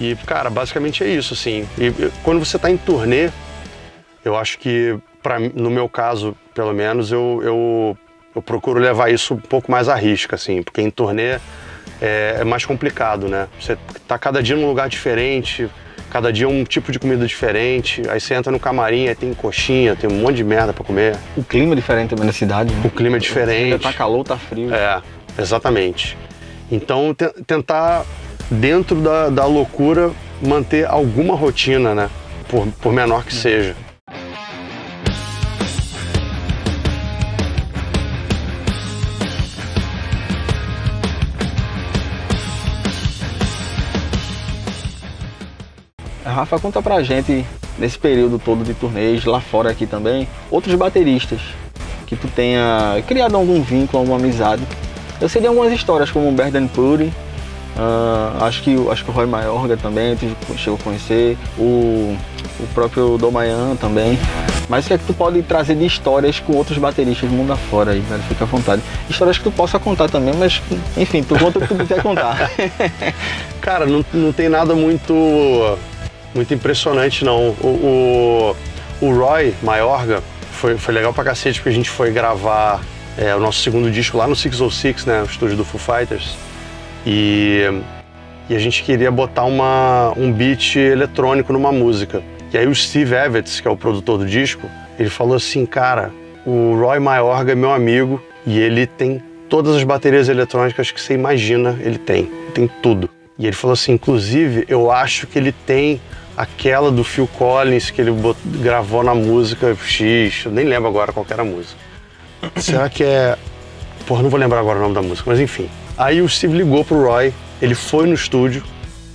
E, cara, basicamente é isso, assim. E quando você tá em turnê, eu acho que, pra, no meu caso, pelo menos, eu, eu, eu procuro levar isso um pouco mais à risca, assim, porque em turnê é, é mais complicado, né? Você tá cada dia num lugar diferente, Cada dia um tipo de comida diferente. Aí você entra no camarim, aí tem coxinha, tem um monte de merda para comer. O clima é diferente também na cidade, né? O clima é diferente. Tá calor, tá frio. É, exatamente. Então, te tentar, dentro da, da loucura, manter alguma rotina, né? Por, por menor que seja. Rafa, conta pra gente, nesse período todo de turnês, lá fora aqui também, outros bateristas que tu tenha criado algum vínculo, alguma amizade. Eu sei de algumas histórias, como o Berdan Puri, uh, acho, que, acho que o Roy Mayorga também, tu chegou a conhecer, o, o próprio Domayan também. Mas o que é que tu pode trazer de histórias com outros bateristas do mundo afora aí, velho? Fica à vontade. Histórias que tu possa contar também, mas enfim, tu conta o que tu quiser contar. Cara, não, não tem nada muito muito impressionante, não. O, o, o Roy Mayorga foi, foi legal pra cacete, porque a gente foi gravar é, o nosso segundo disco lá no 606, né, o estúdio do Foo Fighters. E, e a gente queria botar uma, um beat eletrônico numa música. E aí o Steve Evans, que é o produtor do disco, ele falou assim, cara, o Roy Mayorga é meu amigo e ele tem todas as baterias eletrônicas que você imagina, ele tem. Tem tudo. E ele falou assim, inclusive, eu acho que ele tem aquela do Phil Collins que ele gravou na música X, eu nem lembro agora qual era a música. Será que é. Porra, não vou lembrar agora o nome da música, mas enfim. Aí o Steve ligou pro Roy, ele foi no estúdio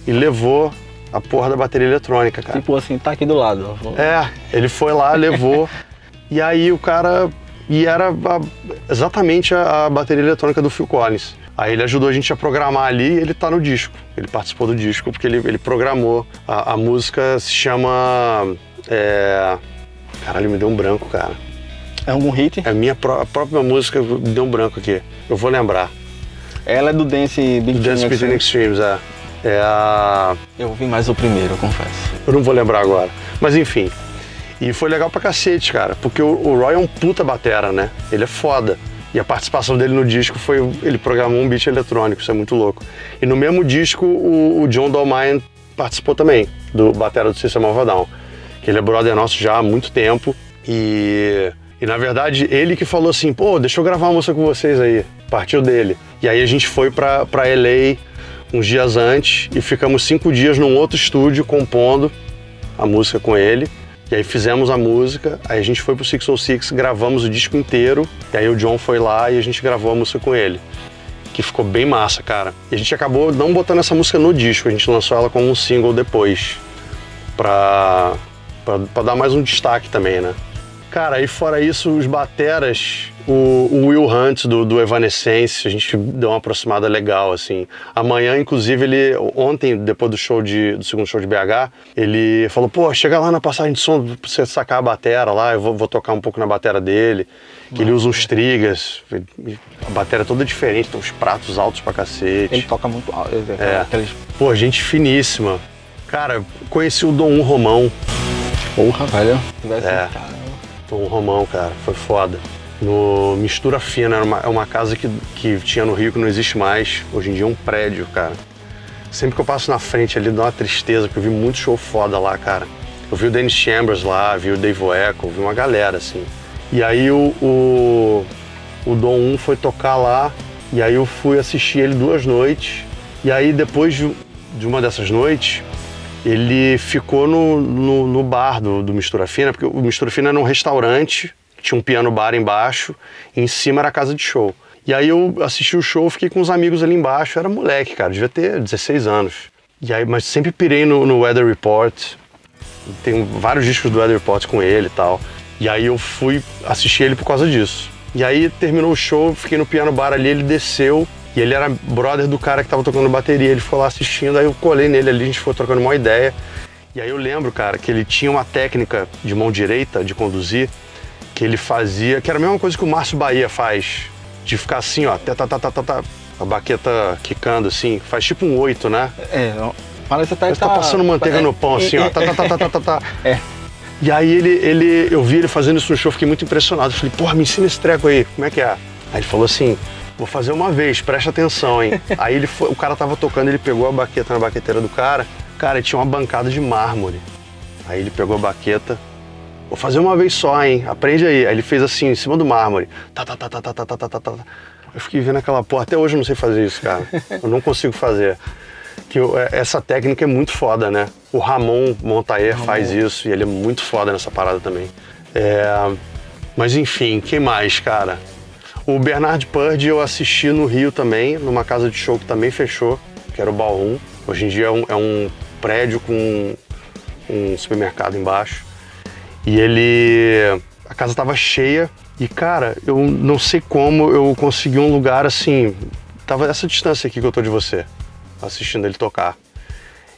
e levou a porra da bateria eletrônica, cara. Tipo assim, tá aqui do lado. É, ele foi lá, levou, e aí o cara. E era a, exatamente a, a bateria eletrônica do Phil Collins. Aí ele ajudou a gente a programar ali e ele tá no disco. Ele participou do disco porque ele, ele programou. A, a música se chama. É... Caralho, me deu um branco, cara. É algum hit? É a minha pró a própria música, me deu um branco aqui. Eu vou lembrar. Ela é do Dance Big do Dance Between Extremes, é. É a. Eu ouvi mais o primeiro, eu confesso. Eu não vou lembrar agora. Mas enfim. E foi legal pra cacete, cara. Porque o, o Roy é um puta batera, né? Ele é foda. E a participação dele no disco foi. Ele programou um beat eletrônico, isso é muito louco. E no mesmo disco, o, o John Dolmayan participou também, do Batera do System of Down. Que ele é brother nosso já há muito tempo. E, e na verdade, ele que falou assim: pô, deixa eu gravar uma música com vocês aí. Partiu dele. E aí a gente foi pra, pra LA uns dias antes e ficamos cinco dias num outro estúdio compondo a música com ele. E aí fizemos a música, aí a gente foi pro 606, gravamos o disco inteiro, e aí o John foi lá e a gente gravou a música com ele. Que ficou bem massa, cara. E a gente acabou não botando essa música no disco, a gente lançou ela como um single depois. Pra, pra, pra dar mais um destaque também, né? Cara, e fora isso, os bateras, o, o Will Hunt do, do, Evanescence, a gente deu uma aproximada legal, assim. Amanhã, inclusive, ele, ontem, depois do show de, do segundo show de BH, ele falou, pô, chega lá na passagem de som pra você sacar a batera lá, eu vou, vou tocar um pouco na batera dele. Que ele usa uns triggers, a bateria é toda diferente, tem uns pratos altos pra cacete. Ele toca muito alto, é. Aqueles... Pô, gente finíssima. Cara, conheci o Dom Romão. Porra, velho. É. Dom Romão, cara, foi foda. No Mistura Fina, era uma, é uma casa que, que tinha no Rio que não existe mais. Hoje em dia é um prédio, cara. Sempre que eu passo na frente ali dá uma tristeza, porque eu vi muito show foda lá, cara. Eu vi o Dennis Chambers lá, vi o Dave Echo, vi uma galera, assim. E aí o, o, o Dom 1 foi tocar lá, e aí eu fui assistir ele duas noites. E aí depois de, de uma dessas noites, ele ficou no, no, no bar do, do, Mistura Fina, porque o Mistura Fina era um restaurante, tinha um piano bar embaixo, e em cima era a casa de show. E aí eu assisti o show, fiquei com os amigos ali embaixo, era moleque, cara, devia ter 16 anos. E aí, mas sempre pirei no, no Weather Report, tem vários discos do Weather Report com ele e tal. E aí eu fui assistir ele por causa disso. E aí terminou o show, fiquei no piano bar ali, ele desceu e ele era brother do cara que tava tocando bateria. Ele ficou lá assistindo, aí eu colei nele ali, a gente foi trocando uma ideia. E aí eu lembro, cara, que ele tinha uma técnica de mão direita de conduzir que ele fazia, que era a mesma coisa que o Márcio Bahia faz, de ficar assim, ó, tá, tá, tá, tá, tá, tá a baqueta quicando assim, faz tipo um oito, né? É, parece até que tá, tá passando manteiga é, no pão assim, é, ó, tá, tá, tá, tá, tá, tá. É. E aí ele, ele, eu vi ele fazendo isso no show, fiquei muito impressionado. Eu falei, porra, me ensina esse treco aí, como é que é? Aí ele falou assim, Vou fazer uma vez, presta atenção, hein? Aí ele foi, o cara tava tocando, ele pegou a baqueta na baqueteira do cara, Cara, tinha uma bancada de mármore. Aí ele pegou a baqueta, vou fazer uma vez só, hein? Aprende aí. Aí ele fez assim, em cima do mármore. Tá, tá, tá, tá, tá, tá, tá, tá, tá, tá. Eu fiquei vendo aquela porra. Até hoje eu não sei fazer isso, cara. Eu não consigo fazer. Que é- essa técnica é muito foda, né? O Ramon Montaer faz isso e ele é muito foda nessa parada também. É, Mas enfim, quem mais, cara? O Bernard Purdy eu assisti no Rio também, numa casa de show que também fechou, que era o Ballroom. Hoje em dia é um, é um prédio com um supermercado embaixo. E ele. A casa tava cheia. E, cara, eu não sei como eu consegui um lugar assim. Tava essa distância aqui que eu tô de você, assistindo ele tocar.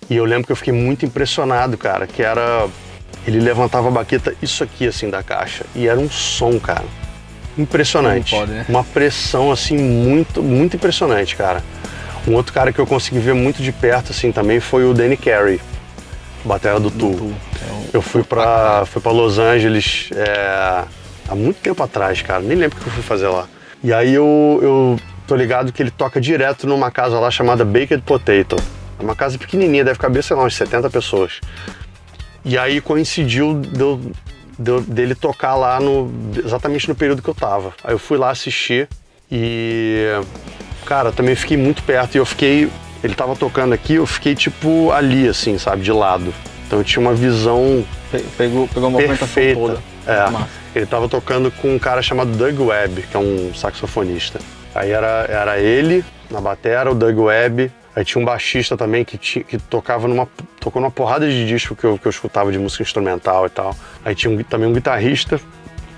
E eu lembro que eu fiquei muito impressionado, cara, que era. Ele levantava a baqueta, isso aqui, assim, da caixa. E era um som, cara. Impressionante. Pode, né? Uma pressão, assim, muito, muito impressionante, cara. Um outro cara que eu consegui ver muito de perto, assim, também foi o Danny Carey, batera do Tool. Eu fui pra, fui pra Los Angeles é, há muito tempo atrás, cara. Nem lembro o que eu fui fazer lá. E aí eu, eu tô ligado que ele toca direto numa casa lá chamada Baked Potato. É uma casa pequenininha, deve caber, sei lá, umas 70 pessoas. E aí coincidiu de eu- dele tocar lá no, exatamente no período que eu tava. Aí eu fui lá assistir e, cara, também fiquei muito perto. E eu fiquei, ele tava tocando aqui, eu fiquei tipo ali, assim, sabe, de lado. Então eu tinha uma visão Pe- Pegou, pegou uma perfeita. toda. É. Massa. Ele tava tocando com um cara chamado Doug Webb, que é um saxofonista. Aí era, era ele na batera, o Doug Webb. Aí tinha um baixista também que, ti- que tocava numa. tocou numa porrada de disco que eu, que eu escutava de música instrumental e tal. Aí tinha um também um guitarrista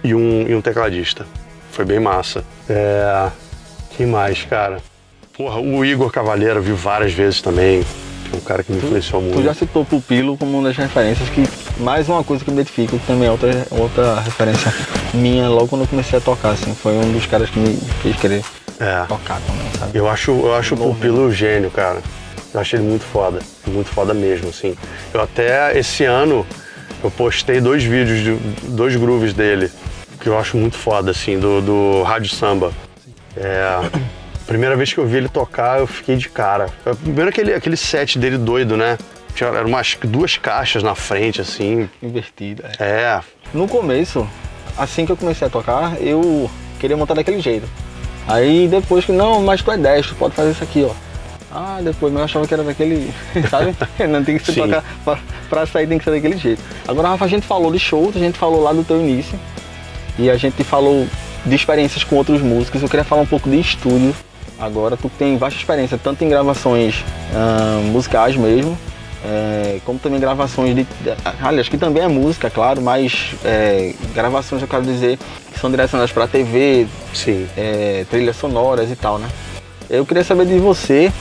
e um, e um tecladista. Foi bem massa. É. Quem mais, cara? Porra, o Igor Cavaleiro eu vi várias vezes também. É um cara que me influenciou muito. Tu já citou Pupilo como uma das referências que mais uma coisa que eu me identifico que também é outra, outra referência minha logo quando eu comecei a tocar, assim, foi um dos caras que me fez querer É. tocar também, sabe? Eu acho, eu acho o Envolvendo. Pupilo gênio, cara. Eu acho ele muito foda. Muito foda mesmo, assim. Eu até esse ano eu postei dois vídeos de dois grooves dele, que eu acho muito foda, assim, do, do Rádio Samba. É. Primeira vez que eu vi ele tocar, eu fiquei de cara. Primeiro aquele, aquele set dele doido, né? Tinha eram umas duas caixas na frente, assim. Invertida. é. É. No começo, assim que eu comecei a tocar, eu queria montar daquele jeito. Aí depois que, não, mas tu é 10, tu pode fazer isso aqui, ó. Ah, depois, mas eu achava que era daquele, sabe? Não tem que se tocar, pra, pra sair tem que ser daquele jeito. Agora, Rafa, a gente falou de shows, a gente falou lá do teu início. E a gente falou de experiências com outros músicos. Eu queria falar um pouco de estúdio. Agora, tu tem vasta experiência, tanto em gravações ah, musicais mesmo, é, como também gravações de. Aliás, que também é música, claro, mas é, gravações, eu quero dizer, que são direcionadas para TV, Sim. é, trilhas sonoras e tal, né? Eu queria saber de você,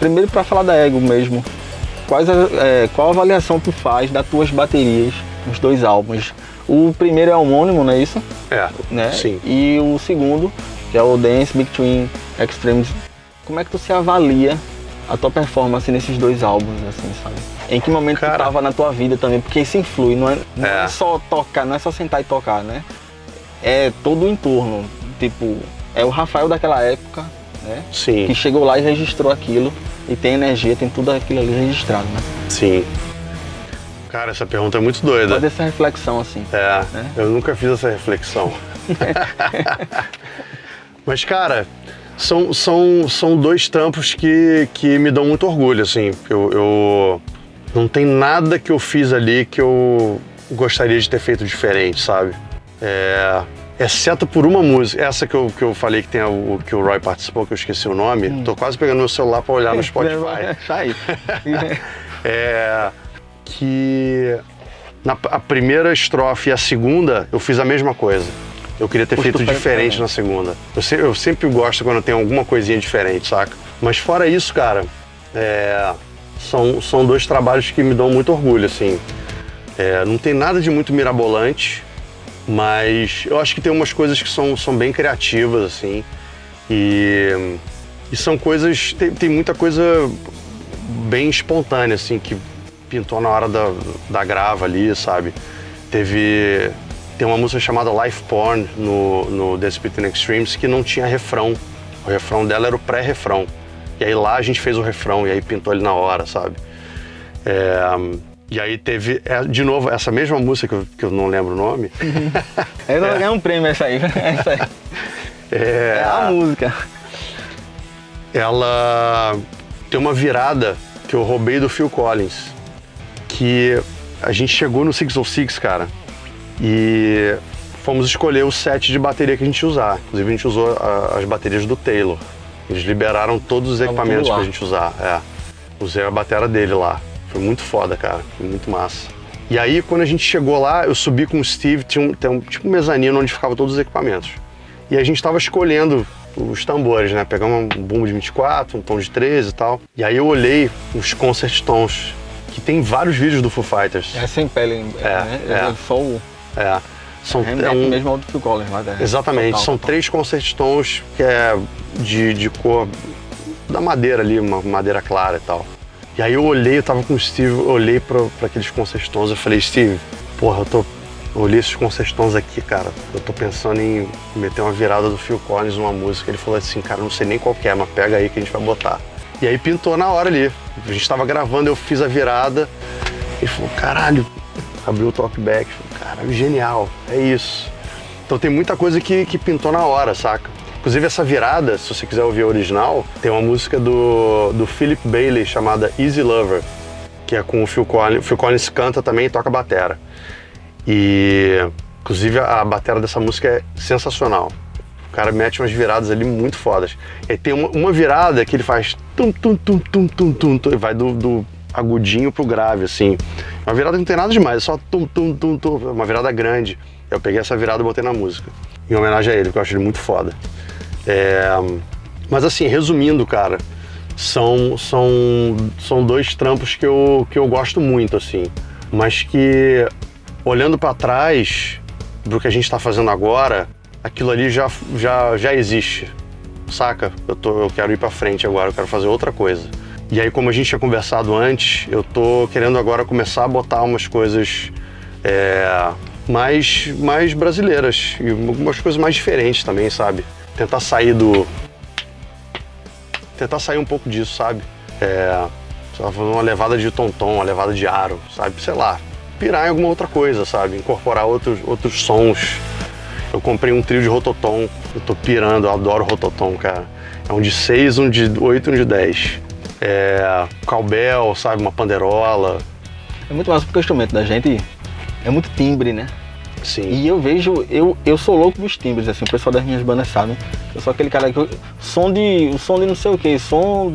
primeiro para falar da Ego mesmo, quais a- é, qual a avaliação tu faz das tuas baterias nos dois álbuns? O primeiro é homônimo, não é isso? É. Né? Sim. E o segundo, que é o Dance Between Extremes. Como é que tu se avalia a tua performance nesses dois álbuns, assim, sabe? Em que momento Cara. tu tava na tua vida também? Porque isso influi, não é, não é É. só tocar, não é só sentar e tocar, né? É todo o entorno. Tipo, é o Rafael daquela época, né? Sim. Que chegou lá e registrou aquilo. E tem energia, tem tudo aquilo ali registrado, né? Sim. Cara, essa pergunta é muito doida. Fazer essa reflexão, assim. É, né? eu nunca fiz essa reflexão. Mas, cara, são, são, são dois trampos que, que me dão muito orgulho, assim. Eu, eu- não tem nada que eu fiz ali que eu gostaria de ter feito diferente, sabe? É, exceto por uma música, essa que eu, que eu falei que tem o, que o Roy participou, que eu esqueci o nome. Tô quase pegando meu celular pra olhar no Spotify. Aí. É que na a primeira estrofe e a segunda eu fiz a mesma coisa. Eu queria ter feito diferente. na segunda. Eu, se- eu sempre gosto quando tem alguma coisinha diferente, saca? Mas fora isso, cara, é, são, são dois trabalhos que me dão muito orgulho, assim. É, não tem nada de muito mirabolante, mas eu acho que tem umas coisas que são, são bem criativas, assim. E, e são coisas. Tem, tem muita coisa bem espontânea, assim, que pintou na hora da, da grava ali, sabe? Teve. Tem uma música chamada Life Porn no, no The Spit in Extremes que não tinha refrão. O refrão dela era o pré-refrão. E aí lá a gente fez o refrão e aí pintou ele na hora, sabe? É, e aí teve, é, de novo, essa mesma música que eu, que eu não lembro o nome. Eu não ganhei um prêmio essa aí. Essa aí. É, É a música. ela tem uma virada que eu roubei do Phil Collins. Que a gente chegou no 606, cara, e fomos escolher o set de bateria que a gente ia usar. Inclusive a gente usou a- as baterias do Taylor. Eles liberaram todos os equipamentos pra gente usar. É. Usei a bateria dele lá. Foi muito foda, cara. Foi muito massa. E aí, quando a gente chegou lá, eu subi com o Steve, tinha um, tem um tipo um mezanino onde ficavam todos os equipamentos. E a gente tava escolhendo os tambores, né? Pegamos um bumbo de 24, um tom de 13 e tal. E aí eu olhei os concert tons, que tem vários vídeos do Foo Fighters. É sem pele, É, né? é. só o É. São, é um- mesmo ao do Phil Collins. Mas é Exatamente, total, são total. três concert tons que é de, de cor da madeira ali, uma madeira clara e tal. E aí eu olhei, eu tava com o Steve, eu olhei pra, pra aqueles concert tons, eu falei, Steve, porra, eu tô. Eu olhei esses concert tons aqui, cara. Eu tô pensando em meter uma virada do Phil Collins numa música. Ele falou assim, cara, não sei nem qual que é, mas pega aí que a gente vai botar. E aí pintou na hora ali. A gente tava gravando, eu fiz a virada. Ele falou, caralho, abriu o talkback. Genial, é isso. Então tem muita coisa que, que pintou na hora, saca? Inclusive essa virada, se você quiser ouvir a original, tem uma música do, do Philip Bailey chamada Easy Lover, que é com o Phil Collins. O Phil Collins canta também e toca batera. E inclusive a batera dessa música é sensacional. O cara mete umas viradas ali muito fodas. E tem uma, uma virada que ele faz tum tum tum tum tum tum, tum e vai do, do agudinho pro grave, assim. É uma virada não tem nada demais, é só tum tum tum tum, uma virada grande. Eu peguei essa virada e botei na música. Em homenagem a ele, porque eu acho ele muito foda. É, mas assim, resumindo, cara, são, são, são dois trampos que eu, que eu gosto muito, assim. Mas que, olhando pra trás, pro que a gente tá fazendo agora, aquilo ali já, já, já existe, saca? Eu, tô, eu quero ir pra frente agora, eu quero fazer outra coisa. E aí, como a gente tinha conversado antes, eu tô querendo agora começar a botar umas coisas é, mais, mais brasileiras e algumas coisas mais diferentes também, sabe? Tentar sair do. Tentar sair um pouco disso, sabe? É, fazer uma levada de tom-tom, uma levada de aro, sabe? Sei lá, pirar em alguma outra coisa, sabe? Incorporar outros, outros sons. Eu comprei um trio de rototom, eu tô pirando, eu adoro rototom, cara. É um de 6, um de 8 um de 10. É, calbel, sabe? Uma panderola. É muito massa porque o instrumento da gente é muito timbre, né? Sim. E eu vejo, eu, eu sou louco dos timbres, assim, o pessoal das minhas bandas sabe. Eu sou aquele cara que. som de. O som de não sei o que, som.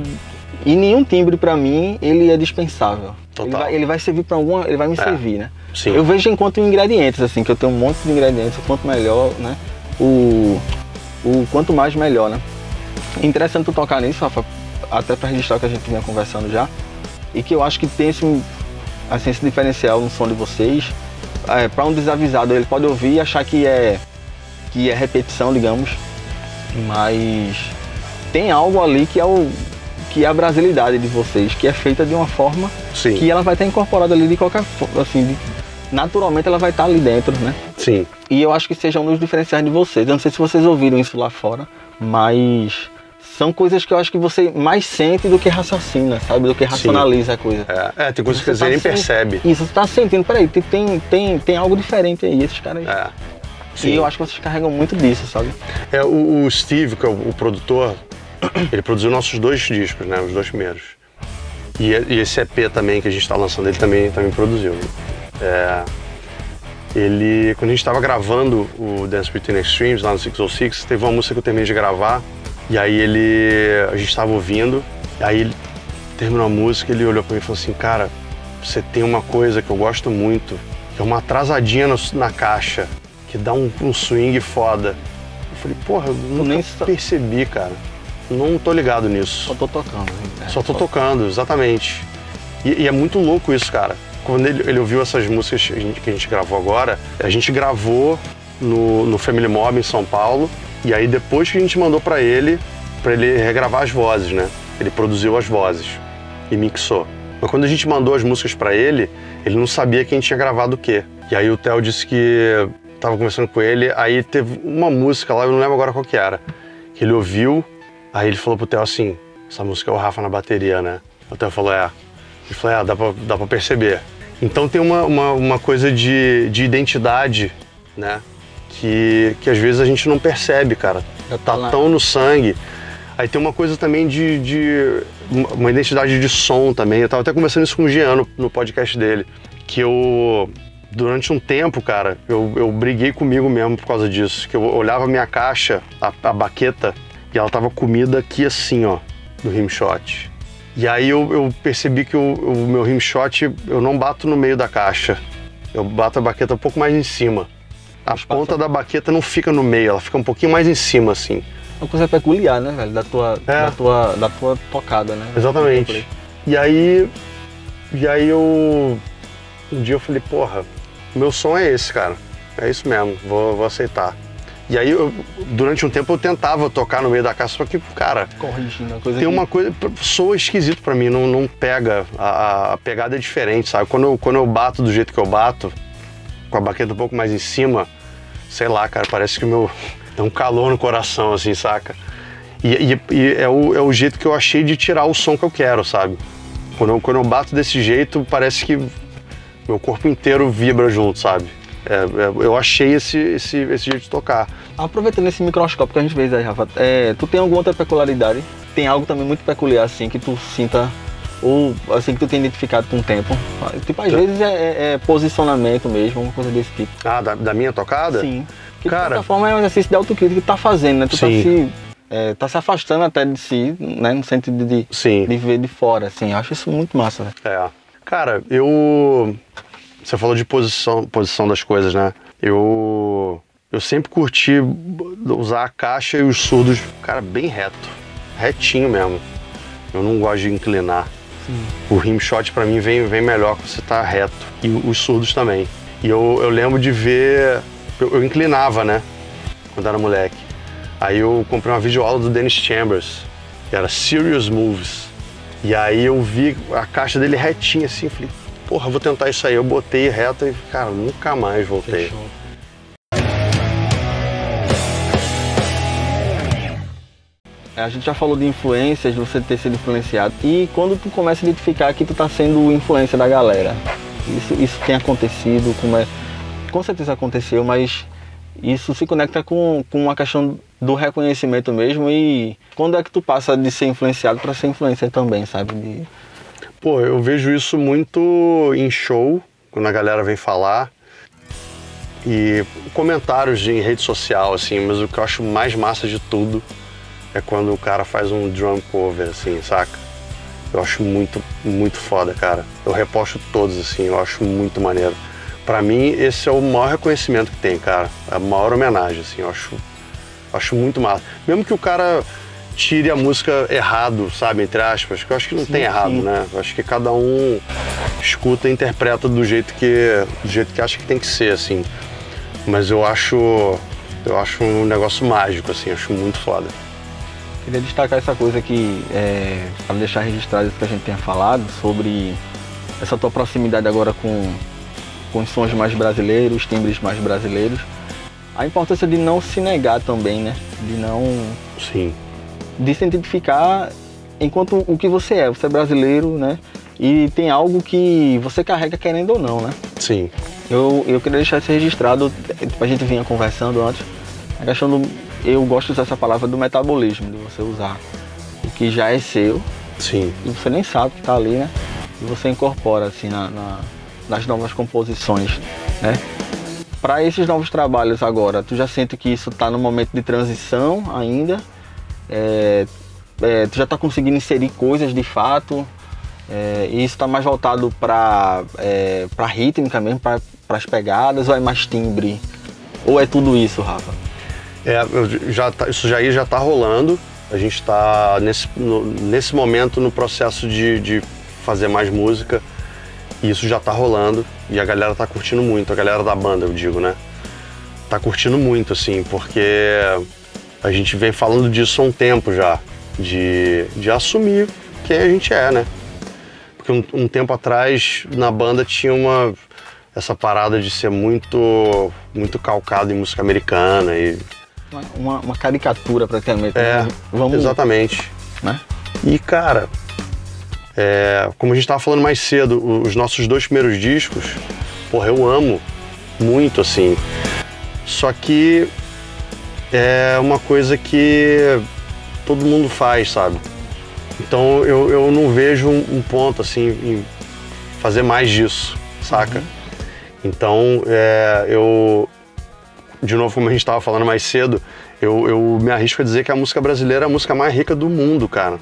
E nenhum timbre pra mim, ele é dispensável. Total. Ele vai, ele vai servir pra alguma. Ele vai me É. servir, né? Sim. Eu vejo enquanto ingredientes, assim, que eu tenho um monte de ingredientes, quanto melhor, né? O. O quanto mais melhor, né? Interessante tu tocar nisso, Rafa, até pra registrar o que a gente vinha conversando já. E que eu acho que tem esse, assim, esse diferencial no som de vocês. É, para um desavisado, ele pode ouvir e achar que é, que é repetição, digamos. Mas tem algo ali que é, o, que é a brasilidade de vocês, que é feita de uma forma Sim. que ela vai estar incorporada ali de qualquer forma, assim, de- naturalmente ela vai estar ali dentro, né? Sim. E eu acho que seja um dos diferenciais de vocês. Eu não sei se vocês ouviram isso lá fora, mas são coisas que eu acho que você mais sente do que raciocina, sabe? Do que racionaliza a coisa. É, é, tem coisas que Você tá nem percebe. Isso, você tá sentindo, peraí, tem, tem, tem, algo diferente aí, esses caras. É. E eu acho que vocês carregam muito disso, sabe? É, o, o Steve, que é o, o produtor, ele produziu nossos dois discos, né? Os dois primeiros. E, e esse EP também que a gente está lançando, ele também, também produziu. É, ele, quando a gente estava gravando o Dance Between Extremes lá no 606, teve uma música que eu terminei de gravar. E aí ele, a gente estava ouvindo, e aí ele terminou a música, ele olhou para mim e falou assim, cara, você tem uma coisa que eu gosto muito, que é uma atrasadinha no- na caixa, que dá um, um swing foda. Eu falei, porra, eu nunca nem percebi, cara. Não tô ligado nisso. Só tô tocando. né? Só tô tocando, exatamente. E, e é muito louco isso, cara. Quando ele, ele ouviu essas músicas que a, gente, que a gente gravou agora, a gente gravou no, no Family Mob em São Paulo. E aí depois que a gente mandou pra ele, pra ele regravar as vozes, né? Ele produziu as vozes e mixou. Mas quando a gente mandou as músicas pra ele, ele não sabia quem tinha gravado o quê. E aí o Theo disse que tava conversando com ele, aí teve uma música lá, eu não lembro agora qual que era, que ele ouviu, aí ele falou pro Theo assim, essa música é o Rafa na bateria, né? O Theo falou, é. E falei, ah, dá pra, dá pra perceber. Então tem uma, uma, uma coisa de, de identidade, né? Que, que às vezes a gente não percebe, cara. Tá tão no sangue. Aí tem uma coisa também de, de uma identidade de som também. Eu tava até conversando isso com o Jean no, no podcast dele. Que eu, durante um tempo, cara, eu, eu briguei comigo mesmo por causa disso. Que eu olhava a minha caixa, a, a baqueta, e ela tava comida aqui assim, ó, no rimshot. E aí eu, eu percebi que o, o meu rimshot, eu não bato no meio da caixa. Eu bato a baqueta um pouco mais em cima. A ponta da baqueta não fica no meio, ela fica um pouquinho mais em cima, assim. Uma coisa peculiar, né, velho? Da tua, É. da tua, da tua tocada, né? Exatamente. E aí, e aí eu. Um dia eu falei, porra, meu som é esse, cara. É isso mesmo, vou, vou aceitar. E aí, eu- durante um tempo eu tentava tocar no meio da caixa, só que, cara, Corrigindo, a coisa tem que- uma coisa. soa esquisito pra mim, não, não pega. A, a pegada é diferente, sabe? Quando eu, quando eu bato do jeito que eu bato, com a baqueta um pouco mais em cima, sei lá, cara, parece que o meu. Dá um calor no coração, assim, saca? E, e- e é, o, é o jeito que eu achei de tirar o som que eu quero, sabe? Quando eu, quando eu bato desse jeito, parece que meu corpo inteiro vibra junto, sabe? É, é, eu achei esse, esse, esse jeito de tocar. Aproveitando esse microscópio que a gente fez aí, Rafa, é, tu tem alguma outra peculiaridade? Tem algo também muito peculiar, assim, que tu sinta, ou assim, que tu tem identificado com o tempo? Tipo, às Tá. vezes é, é- é posicionamento mesmo, uma coisa desse tipo. Ah, da, da minha tocada? Sim. Que, Cara- de certa forma é um exercício de autocrítica que tu tá fazendo, né? Tu tá Sim. se, é, tá se afastando até de si, né? No sentido de, Sim. de ver de fora, assim. Eu acho isso muito massa, velho. É. Cara, eu. Você falou de posição, posição das coisas, né? Eu. Eu sempre curti usar a caixa e os surdos, cara, bem reto. Retinho mesmo. Eu não gosto de inclinar. O rimshot pra mim vem, vem melhor quando você tá reto. E os surdos também. E eu, eu lembro de ver. Eu, eu inclinava, né? Quando era moleque. Aí eu comprei uma videoaula do Dennis Chambers, que era Serious Moves. E aí eu vi a caixa dele retinha assim, falei, porra, vou tentar isso aí. Eu botei reto e, cara, nunca mais voltei. É, A gente já falou de influências, de você ter sido influenciado. E quando tu começa a identificar que tu tá sendo influência da galera, isso, isso tem acontecido, como é, com certeza aconteceu, mas isso se conecta com, com uma questão do reconhecimento mesmo e quando é que tu passa de ser influenciado para ser influencer também, sabe? De- Pô, eu vejo isso muito em show, quando a galera vem falar. E comentários em rede social, assim, mas o que eu acho mais massa de tudo é quando o cara faz um drum cover, assim, saca? Eu acho muito, muito foda, cara. Eu reposto todos, assim, eu acho muito maneiro. Pra mim, esse é o maior reconhecimento que tem, cara. A maior homenagem, assim, eu acho, acho muito massa. Mesmo que o cara tire a música errado, sabe, entre aspas, que eu acho que não Sim, tem errado, sim. né? Eu acho que cada um escuta e interpreta do jeito que do jeito que acha que tem que ser, assim. Mas eu acho eu acho um negócio mágico, assim, eu acho muito foda. Queria destacar essa coisa que, é, para deixar registrado isso que a gente tenha falado, sobre essa tua proximidade agora com, com os sons mais brasileiros, timbres mais brasileiros. A importância de não se negar também, né? De não. Sim. de se identificar enquanto o que você é. Você é brasileiro, né? E tem algo que você carrega querendo ou não, né? Sim. Eu, eu queria deixar isso registrado, a gente vinha conversando antes, a questão do. Eu gosto de usar essa palavra do metabolismo, de você usar o que já é seu, Sim. e você nem sabe que tá ali, né? E você incorpora assim na, na- nas novas composições, né? Para esses novos trabalhos agora, tu já sente que isso tá no momento de transição ainda? É, é, tu já tá conseguindo inserir coisas de fato? É, e isso tá mais voltado para é, para rítmica mesmo, para as pegadas, ou é mais timbre? Ou é tudo isso, Rafa? É, já tá- isso já aí já tá rolando. A gente está nesse, nesse momento no processo de, de fazer mais música. E isso já tá rolando. E a galera tá curtindo muito, a galera da banda, eu digo, né? Tá curtindo muito, assim, porque a gente vem falando disso há um tempo já. De, de assumir quem a gente é, né? Porque um, um tempo atrás na banda tinha uma essa parada de ser muito muito calcado em música americana e Uma, uma, caricatura praticamente. é, né? Vamos, exatamente. né? E cara, É, como a gente estava falando mais cedo, os nossos dois primeiros discos, porra, eu amo muito, assim. Só que é uma coisa que todo mundo faz, sabe? Então eu, eu não vejo um, um ponto, assim, em fazer mais disso, saca? Uhum. Então, é, eu, de novo, como a gente estava falando mais cedo, eu, eu me arrisco a dizer que a música brasileira é a música mais rica do mundo, cara.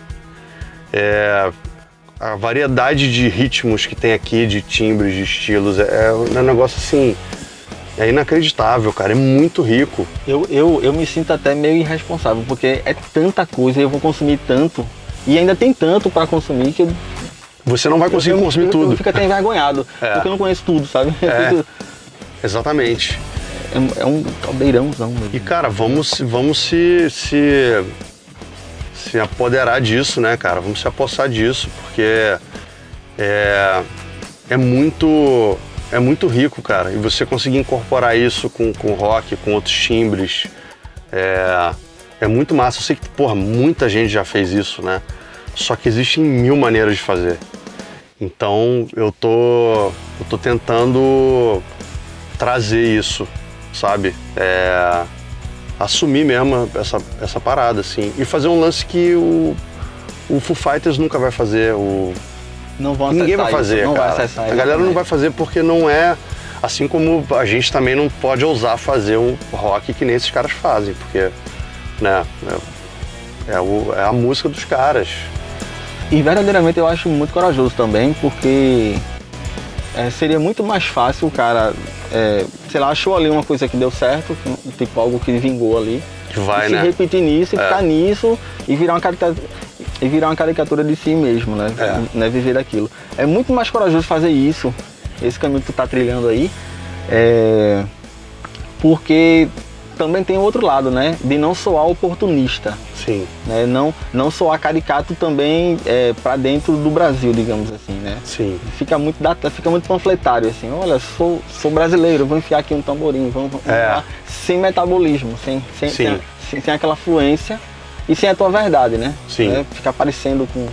É, a variedade de ritmos que tem aqui, de timbres, de estilos, é, é um negócio assim. É inacreditável, cara. É muito rico. Eu, eu, eu me sinto até meio irresponsável, porque é tanta coisa, eu vou consumir tanto. E ainda tem tanto para consumir que eu, Você não vai conseguir eu, consumir eu, tudo. Eu fico até envergonhado, é. porque eu não conheço tudo, sabe? É. Exatamente. É, é, um caldeirãozão mesmo. E cara, vamos, vamos se, se se apoderar disso, né, cara? Vamos se apossar disso, porque é, é muito é muito rico, cara. E você conseguir incorporar isso com, com rock, com outros timbres, é, é muito massa. Eu sei que, porra, muita gente já fez isso, né? Só que existem mil maneiras de fazer. Então eu tô, eu tô tentando trazer isso, sabe? É, assumir mesmo essa, essa parada, assim. E fazer um lance que o, o Foo Fighters nunca vai fazer, o... Não vão Ninguém vai fazer, isso, cara. Vai a galera não vai fazer porque não é... Assim como a gente também não pode ousar fazer um rock que nem esses caras fazem, porque, né, é, é, o, é a música dos caras. E verdadeiramente eu acho muito corajoso também, porque é, seria muito mais fácil o cara, é, sei lá, achou ali uma coisa que deu certo, tipo algo que vingou ali. Que vai, e né? Se repetir nisso, e é. ficar nisso e virar uma caricatura, e virar uma caricatura de si mesmo, né? É. né? Viver aquilo. É muito mais corajoso fazer isso, esse caminho que tu tá trilhando aí, é, porque também tem outro lado, né? De não soar oportunista. Sim. Né? Não, não soar caricato também é, para dentro do Brasil, digamos assim, né? Sim. Fica muito, fica muito panfletário, assim, olha, sou, sou brasileiro, vou enfiar aqui um tamborim, vamos, vamos é. lá, sem metabolismo, sem, sem, sem, sem, sem, aquela fluência e sem a tua verdade, né? Sim. Né? Ficar parecendo com,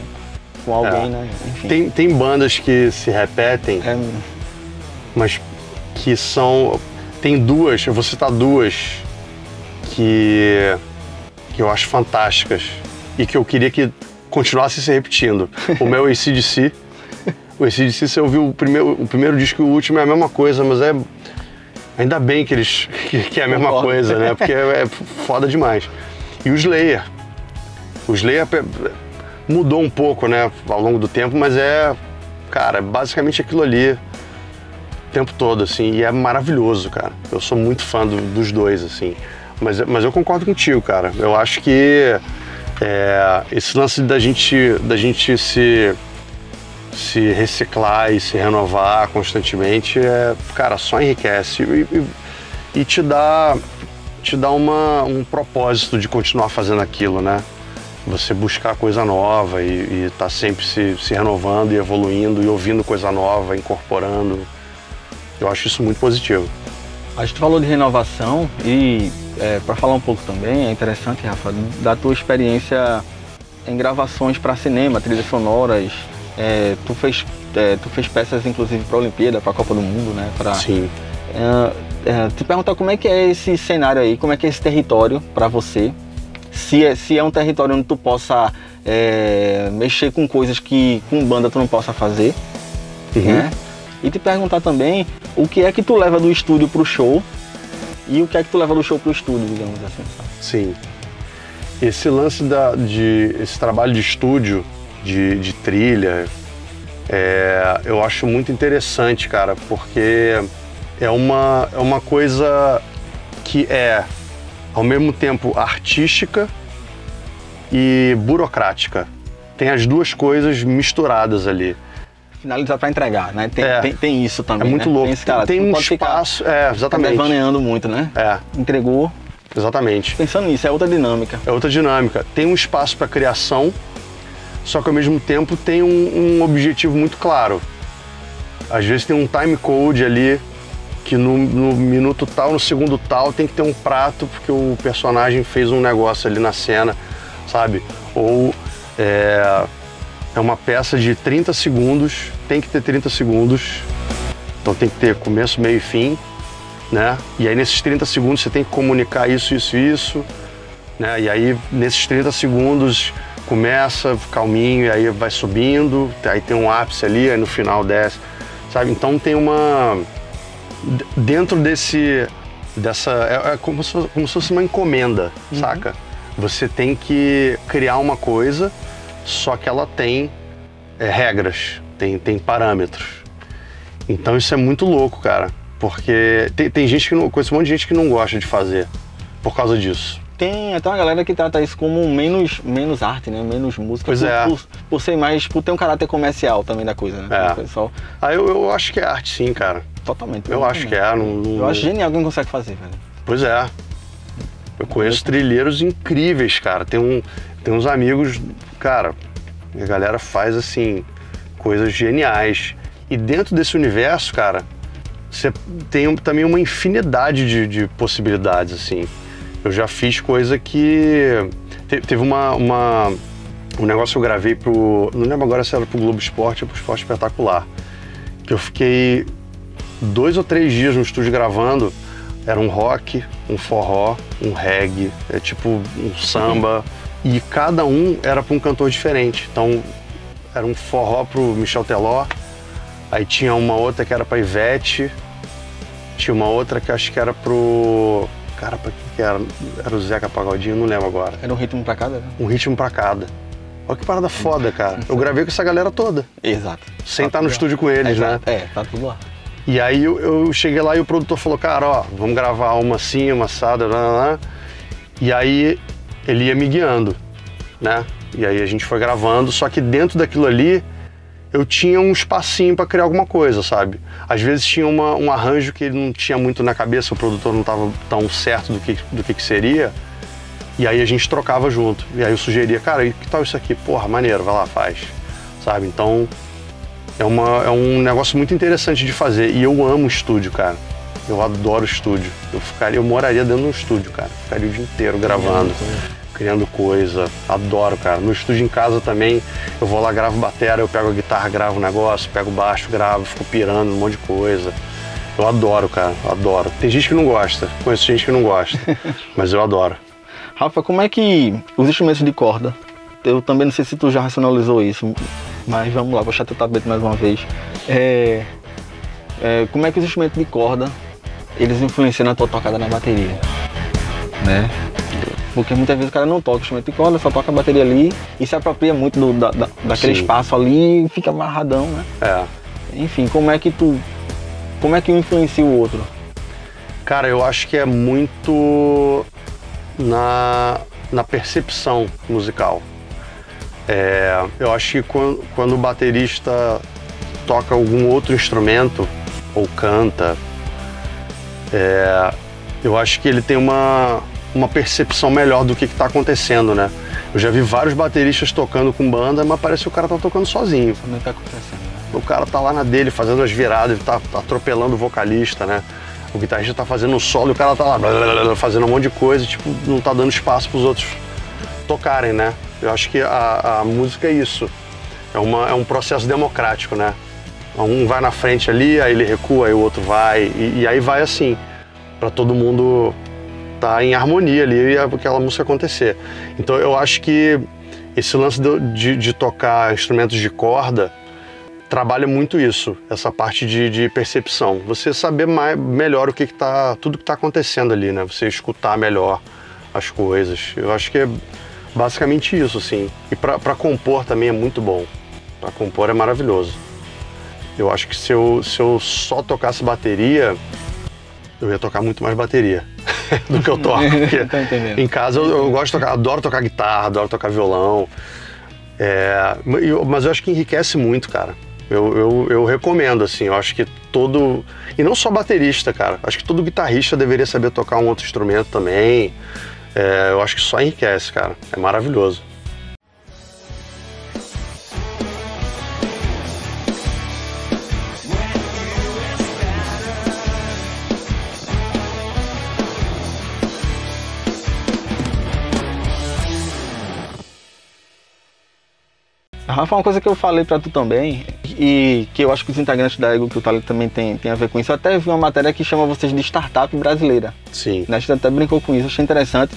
com alguém, é. né? Enfim. Tem, tem bandas que se repetem, é. mas que são. Tem duas, eu vou citar duas que que eu acho fantásticas e que eu queria que continuasse se repetindo. O meu ACDC. O ACDC, você ouviu o primeiro, o primeiro disco e o último é a mesma coisa, mas é. Ainda bem que eles. que, que é a mesma coisa, né? Porque é, é foda demais. E o Slayer. O Slayer mudou um pouco, né, ao longo do tempo, mas é. Cara, basicamente aquilo ali o tempo todo, assim, e é maravilhoso, cara. Eu sou muito fã do, dos dois, assim. Mas, mas eu concordo contigo, cara. Eu acho que é, esse lance da gente, da gente se, se reciclar e se renovar constantemente, é, cara, só enriquece e, e, e te dá, te dá uma, um propósito de continuar fazendo aquilo, né? Você buscar coisa nova e estar tá sempre se, se renovando e evoluindo e ouvindo coisa nova, incorporando. Eu acho isso muito positivo. A gente falou de renovação e é, para falar um pouco também, é interessante, Rafa, da tua experiência em gravações para cinema, trilhas sonoras. É, tu, fez, é, tu fez peças inclusive para a Olimpíada, para a Copa do Mundo, né? Pra, Sim. É, é, te perguntar como é que é esse cenário aí, como é que é esse território para você. Se é, se é um território onde tu possa é, mexer com coisas que com banda tu não possa fazer. Uhum. Né? E te perguntar também o que é que tu leva do estúdio pro show e o que é que tu leva do show pro estúdio, digamos assim. Sim. Esse lance da, de esse trabalho de estúdio, de, de trilha, é, eu acho muito interessante, cara, porque é uma, é uma coisa que é ao mesmo tempo artística e burocrática. Tem as duas coisas misturadas ali finalizar para entregar, né? Tem, é. tem, tem, isso também. É muito né? louco. Tem, esse cara, tem um espaço. É, exatamente. Devaneando muito, né? É. Entregou. Exatamente. Pensando nisso, é outra dinâmica. É outra dinâmica. Tem um espaço para criação, só que ao mesmo tempo tem um, um, objetivo muito claro. Às vezes tem um time code ali que no, no, minuto tal, no segundo tal, tem que ter um prato porque o personagem fez um negócio ali na cena, sabe? Ou é, é uma peça de 30 segundos, tem que ter 30 segundos. Então tem que ter começo, meio e fim, né? E aí nesses 30 segundos você tem que comunicar isso, isso, isso, né? E aí nesses 30 segundos começa calminho e aí vai subindo, aí tem um ápice ali, aí no final desce, sabe? Então tem uma dentro desse dessa é, é como, se, como se fosse uma encomenda, uhum. saca? Você tem que criar uma coisa, só que ela tem é, regras, tem, tem parâmetros. Então isso é muito louco, cara. Porque tem, tem gente que não. Conheço um monte de gente que não gosta de fazer por causa disso. Tem até uma galera que trata isso como menos, menos arte, né? Menos música. Pois por, é. Por, por, ser mais. Por ter um caráter comercial também da coisa, né? É. Pessoal... Ah, eu, eu acho que é arte sim, cara. Totalmente. Eu acho que é. Não, não... Eu acho genial quem consegue fazer, velho. Pois é. Eu conheço trilheiros incríveis, cara. Tem, um, tem uns amigos, cara, a galera faz assim, coisas geniais. E dentro desse universo, cara, você tem também uma infinidade de, de possibilidades, assim. Eu já fiz coisa que. Teve uma, uma, um negócio que eu gravei pro. Não lembro agora se era pro Globo Esporte ou pro Esporte Espetacular. Que eu fiquei dois ou três dias no estúdio gravando. Era um rock, um forró, um reggae, é tipo um samba. E cada um era para um cantor diferente. Então era um forró pro Michel Teló, aí tinha uma outra que era pra Ivete, tinha uma outra que acho que era pro. Cara, pra que era? Era o Zeca Pagodinho, não lembro agora. Era um ritmo pra cada? Né? Um ritmo pra cada. Olha que parada foda, cara. Eu gravei com essa galera toda. Exato. Sem tá estar no estúdio com eles, Exato. né? É, tá tudo lá. E aí eu, eu, cheguei lá e o produtor falou, cara, ó, vamos gravar uma assim, uma assada, blá. E aí ele ia me guiando, né? E aí a gente foi gravando, só que dentro daquilo ali eu tinha um espacinho para criar alguma coisa, sabe? Às vezes tinha uma, um arranjo que ele não tinha muito na cabeça, o produtor não estava tão certo do que, do que, que seria. E aí a gente trocava junto. E aí eu sugeria, cara, que tal isso aqui? Porra, maneiro, vai lá, faz. Sabe? Então é, uma, é um negócio muito interessante de fazer. E eu amo estúdio, cara. Eu adoro estúdio. Eu ficaria, eu moraria dentro de um estúdio, cara. Ficaria o dia inteiro gravando criando coisa. Adoro, cara. No estúdio em casa também, eu vou lá, gravo bateria, eu pego a guitarra, gravo um negócio, pego o baixo, gravo, fico pirando um monte de coisa. Eu adoro, cara, adoro. Tem gente que não gosta, conheço gente que não gosta, mas eu adoro. Rafa, como é que os instrumentos de corda, eu também não sei se tu já racionalizou isso, mas vamos lá, vou chatear o tapete mais uma vez. É, é, como é que os instrumentos de corda, eles influenciam na tua tocada na bateria? Né? Porque muitas vezes o cara não toca o instrumento de corda, só toca a bateria ali e se apropria muito do, da, da, daquele Sim. espaço ali e fica amarradão, né? É. Enfim, como é que tu. Como é que um influencia o outro? Cara, eu acho que é muito na, na percepção musical. É, eu acho que quando, quando o baterista toca algum outro instrumento ou canta, é, eu acho que ele tem uma, uma percepção melhor do que está acontecendo, né? Eu já vi vários bateristas tocando com banda, mas parece que o cara tá tocando sozinho. Não tá acontecendo. Né? O cara tá lá na dele, fazendo as viradas, ele tá, tá atropelando o vocalista, né? O guitarrista tá fazendo um solo e o cara tá lá blá, blá, blá, fazendo um monte de coisa, tipo, não tá dando espaço para os outros tocarem, né? Eu acho que a, a música é isso. É, uma, é um processo democrático, né? Um vai na frente ali, aí ele recua, aí o outro vai, e, e aí vai assim, para todo mundo tá em harmonia ali e aquela música acontecer. Então eu acho que esse lance de, de, de tocar instrumentos de corda trabalha muito isso, essa parte de, de percepção. Você saber mais, melhor o que, está tudo que está acontecendo ali, né? Você escutar melhor as coisas. Eu acho que é basicamente isso, assim. E para compor também é muito bom. Para compor é maravilhoso. Eu acho que se eu, se eu só tocasse bateria, eu ia tocar muito mais bateria do que eu toco. Porque em casa eu, eu, gosto de tocar, adoro tocar guitarra, adoro tocar violão. É, mas eu acho que enriquece muito, cara. Eu, eu, eu, recomendo, assim, eu acho que todo. E não só baterista, cara. Acho que todo guitarrista deveria saber tocar um outro instrumento também. É, eu acho que só enriquece, cara. É maravilhoso. Rafa, uma coisa que eu falei para tu também, e que eu acho que os integrantes da Ego que o Talento também tem, tem a ver com isso, eu até vi uma matéria que chama vocês de startup brasileira. Sim. Né? A gente até brincou com isso, achei interessante.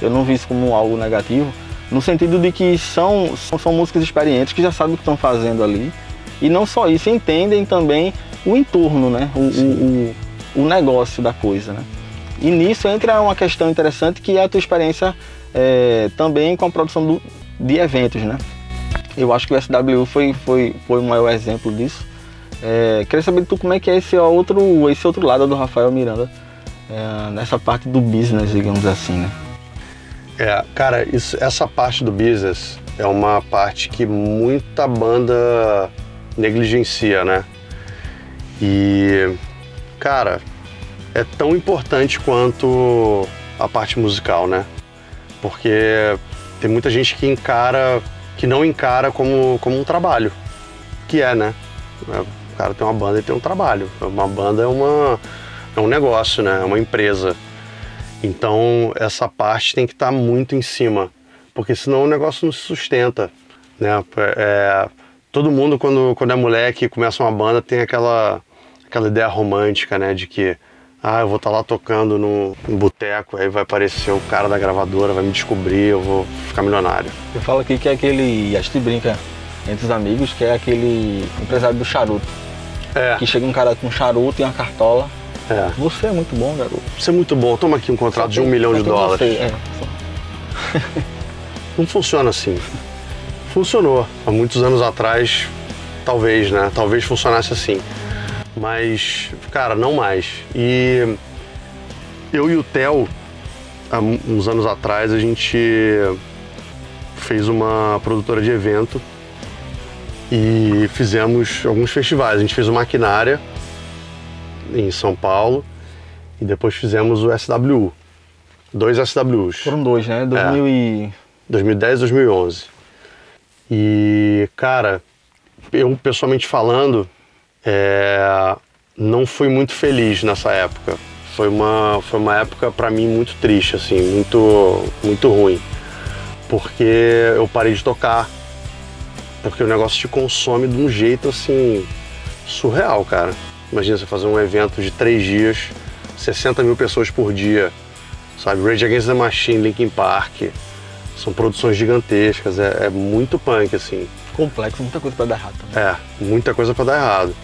Eu não vi isso como algo negativo, no sentido de que são, são, são músicos experientes que já sabem o que estão fazendo ali. E não só isso, entendem também o entorno, né? O, o, o, o, negócio da coisa, né? E nisso entra uma questão interessante que é a tua experiência é, também com a produção do, de eventos, né? Eu acho que o SW foi, foi, foi o maior exemplo disso. É, queria saber tu como é que é esse outro, esse outro lado do Rafael Miranda é, nessa parte do business, digamos assim, né? É, cara, isso, essa parte do business é uma parte que muita banda negligencia, né? E, cara, é tão importante quanto a parte musical, né? Porque tem muita gente que encara, que não encara como, como um trabalho, que é, né? O cara tem uma banda e tem um trabalho. Uma banda é, uma, é um negócio, né? É uma empresa. Então essa parte tem que estar tá muito em cima, porque senão o negócio não se sustenta, né? É, todo mundo quando, quando é moleque começa uma banda tem aquela aquela ideia romântica, né, de que ah, eu vou estar tá lá tocando no, no boteco, aí vai aparecer o cara da gravadora, vai me descobrir, eu vou ficar milionário. Eu falo aqui que é aquele, a gente brinca entre os amigos, que é aquele empresário do charuto. É. Que chega um cara com charuto e uma cartola é. Você é muito bom, garoto. Você é muito bom. Toma aqui um contrato de um milhão de dólares. Você, é. Não funciona assim. Funcionou. Há muitos anos atrás, talvez, né? Talvez funcionasse assim. Mas, cara, não mais. E eu e o Theo, há uns anos atrás, a gente fez uma produtora de evento e fizemos alguns festivais. A gente fez o Maquinária, em São Paulo e depois fizemos o SWU. Dois SWUs. Foram dois, né? 2000 é. e... 2010 2011. E, cara, eu pessoalmente falando, é, não fui muito feliz nessa época. Foi uma, foi uma época para mim muito triste, assim, muito, muito ruim. Porque eu parei de tocar. Porque o negócio te consome de um jeito assim surreal, cara. Imagina você fazer um evento de três dias, 60 mil pessoas por dia, sabe? Rage Against the Machine, Linkin Park. São produções gigantescas, é, é muito punk, assim. Complexo, muita coisa para dar errado. Também. É, muita coisa para dar errado.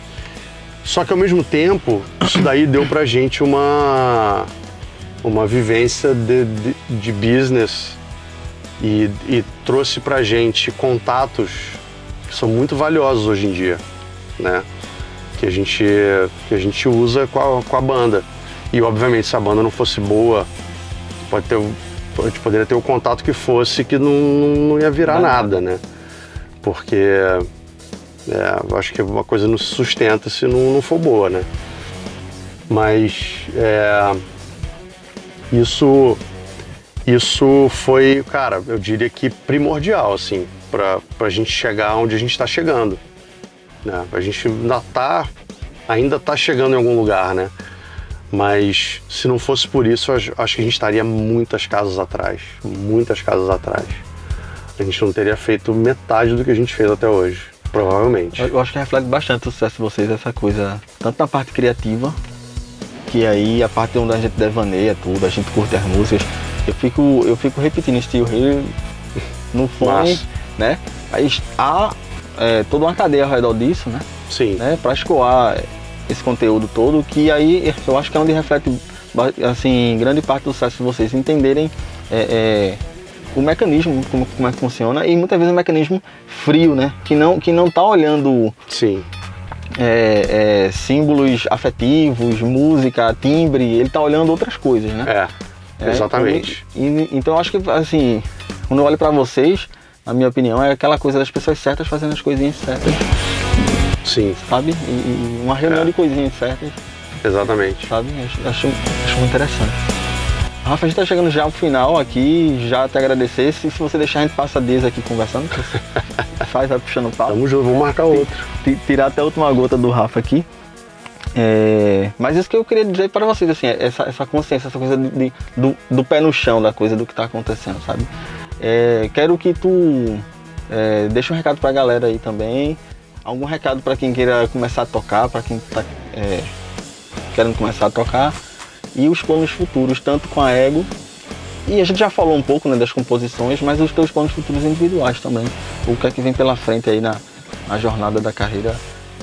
Só que ao mesmo tempo, isso daí deu pra gente uma, uma vivência de, de, de business e, e trouxe pra gente contatos que são muito valiosos hoje em dia, né? que a gente, que a gente usa com a, com a banda. E obviamente se a banda não fosse boa, pode ter, a gente poderia ter o contato que fosse que não, não ia virar nada, né? Porque é, acho que uma coisa não se sustenta se não, não for boa, né? Mas é, isso, isso foi, cara, eu diria que primordial, assim, para a gente chegar onde a gente está chegando. Né? A gente ainda tá, ainda tá chegando em algum lugar, né? Mas se não fosse por isso, acho que a gente estaria muitas casas atrás, muitas casas atrás. A gente não teria feito metade do que a gente fez até hoje, provavelmente. Eu acho que reflete bastante o sucesso de vocês essa coisa, tanto na parte criativa, que aí a parte onde a gente devaneia tudo, a gente curte as músicas. Eu fico, eu fico repetindo Steel Hill no fone, né? Aí há é, toda uma cadeia ao redor disso, né? Sim. Né? Para escoar esse conteúdo todo, que aí eu acho que é onde reflete assim grande parte do sucesso de vocês entenderem é, é, o mecanismo como, como é que funciona e muitas vezes um mecanismo frio, né? Que não que não tá olhando Sim. É, é, símbolos afetivos, música, timbre, ele tá olhando outras coisas, né? É, exatamente. E, e, então eu acho que assim, quando eu olho para vocês, na minha opinião, é aquela coisa das pessoas certas fazendo as coisinhas certas. Sim. Sabe? E, e uma reunião é. de coisinhas certas. Sabe? Acho, acho, acho muito interessante. Rafa, a gente tá chegando já ao final aqui, já te agradecer. Se, se você deixar, a gente passa dias aqui conversando. faz, vai puxando o papo. Tamo junto, vamos marcar outro. Tirar até a última gota do Rafa aqui. É, mas isso que eu queria dizer para vocês, assim, essa, essa consciência, essa coisa de, de, do, do pé no chão da coisa, do que está acontecendo, sabe? É, quero que tu É, deixa um recado pra galera aí também. Algum recado para quem queira começar a tocar, para quem tá é, querendo começar a tocar. E os planos futuros, tanto com a Ego. E a gente já falou um pouco né, das composições, mas os teus planos futuros individuais também. O que é que vem pela frente aí na, na jornada da carreira.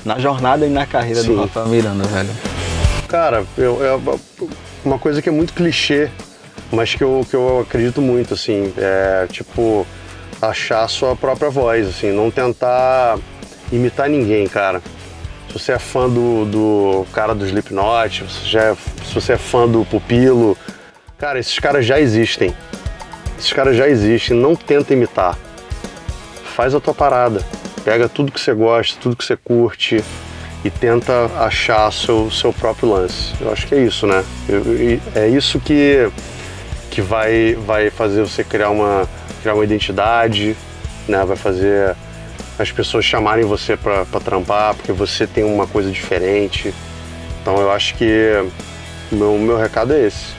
Na jornada e na carreira Sim. do Rafael Miranda, velho. Cara, eu, eu, uma coisa que é muito clichê, mas que eu, que eu acredito muito, assim, é tipo achar a sua própria voz, assim, não tentar imitar ninguém, cara. Se você é fã do, do cara do Slipknot, se, já é, se você é fã do Pupilo, cara, esses caras já existem. Esses caras já existem, não tenta imitar. Faz a tua parada. Pega tudo que você gosta, tudo que você curte e tenta achar seu, seu próprio lance. Eu acho que é isso, né? Eu, é isso que, que vai, vai fazer você criar uma, criar uma identidade, né? Vai fazer as pessoas chamarem você para trampar porque você tem uma coisa diferente. Então eu acho que o meu, meu recado é esse.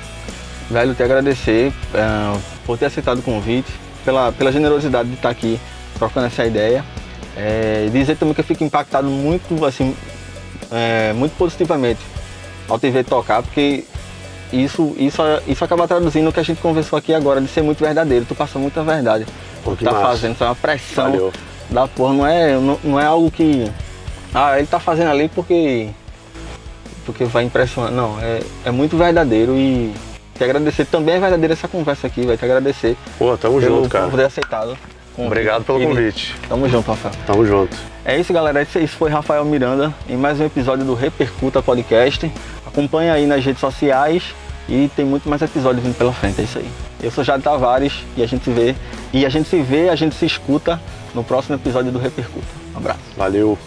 Velho, te agradecer é, por ter aceitado o convite, pela, pela generosidade de estar aqui trocando essa ideia. É, dizer também que eu fico impactado muito, assim, é, muito positivamente ao te ver tocar, porque isso, isso, isso acaba traduzindo o que a gente conversou aqui agora, de ser muito verdadeiro. Tu passa muita verdade. O que tá massa. fazendo, é uma pressão. Valeu da porra, não é, não, não é algo que. Ah, ele tá fazendo ali porque. Porque vai impressionar. Não, é, é muito verdadeiro e te agradecer. Também é verdadeira essa conversa aqui, vai te agradecer. Pô, tamo pelo, junto, cara. Por ter aceitado. Obrigado pelo convite. Tamo junto, Rafael. Tamo junto. É isso, galera. Esse foi Rafael Miranda em mais um episódio do Repercuta Podcast. Acompanha aí nas redes sociais e tem muito mais episódios vindo pela frente. É isso aí. Eu sou Jade Tavares e a gente se vê. E a gente se vê, a gente se escuta no próximo episódio do Repercuta. Um abraço. Valeu.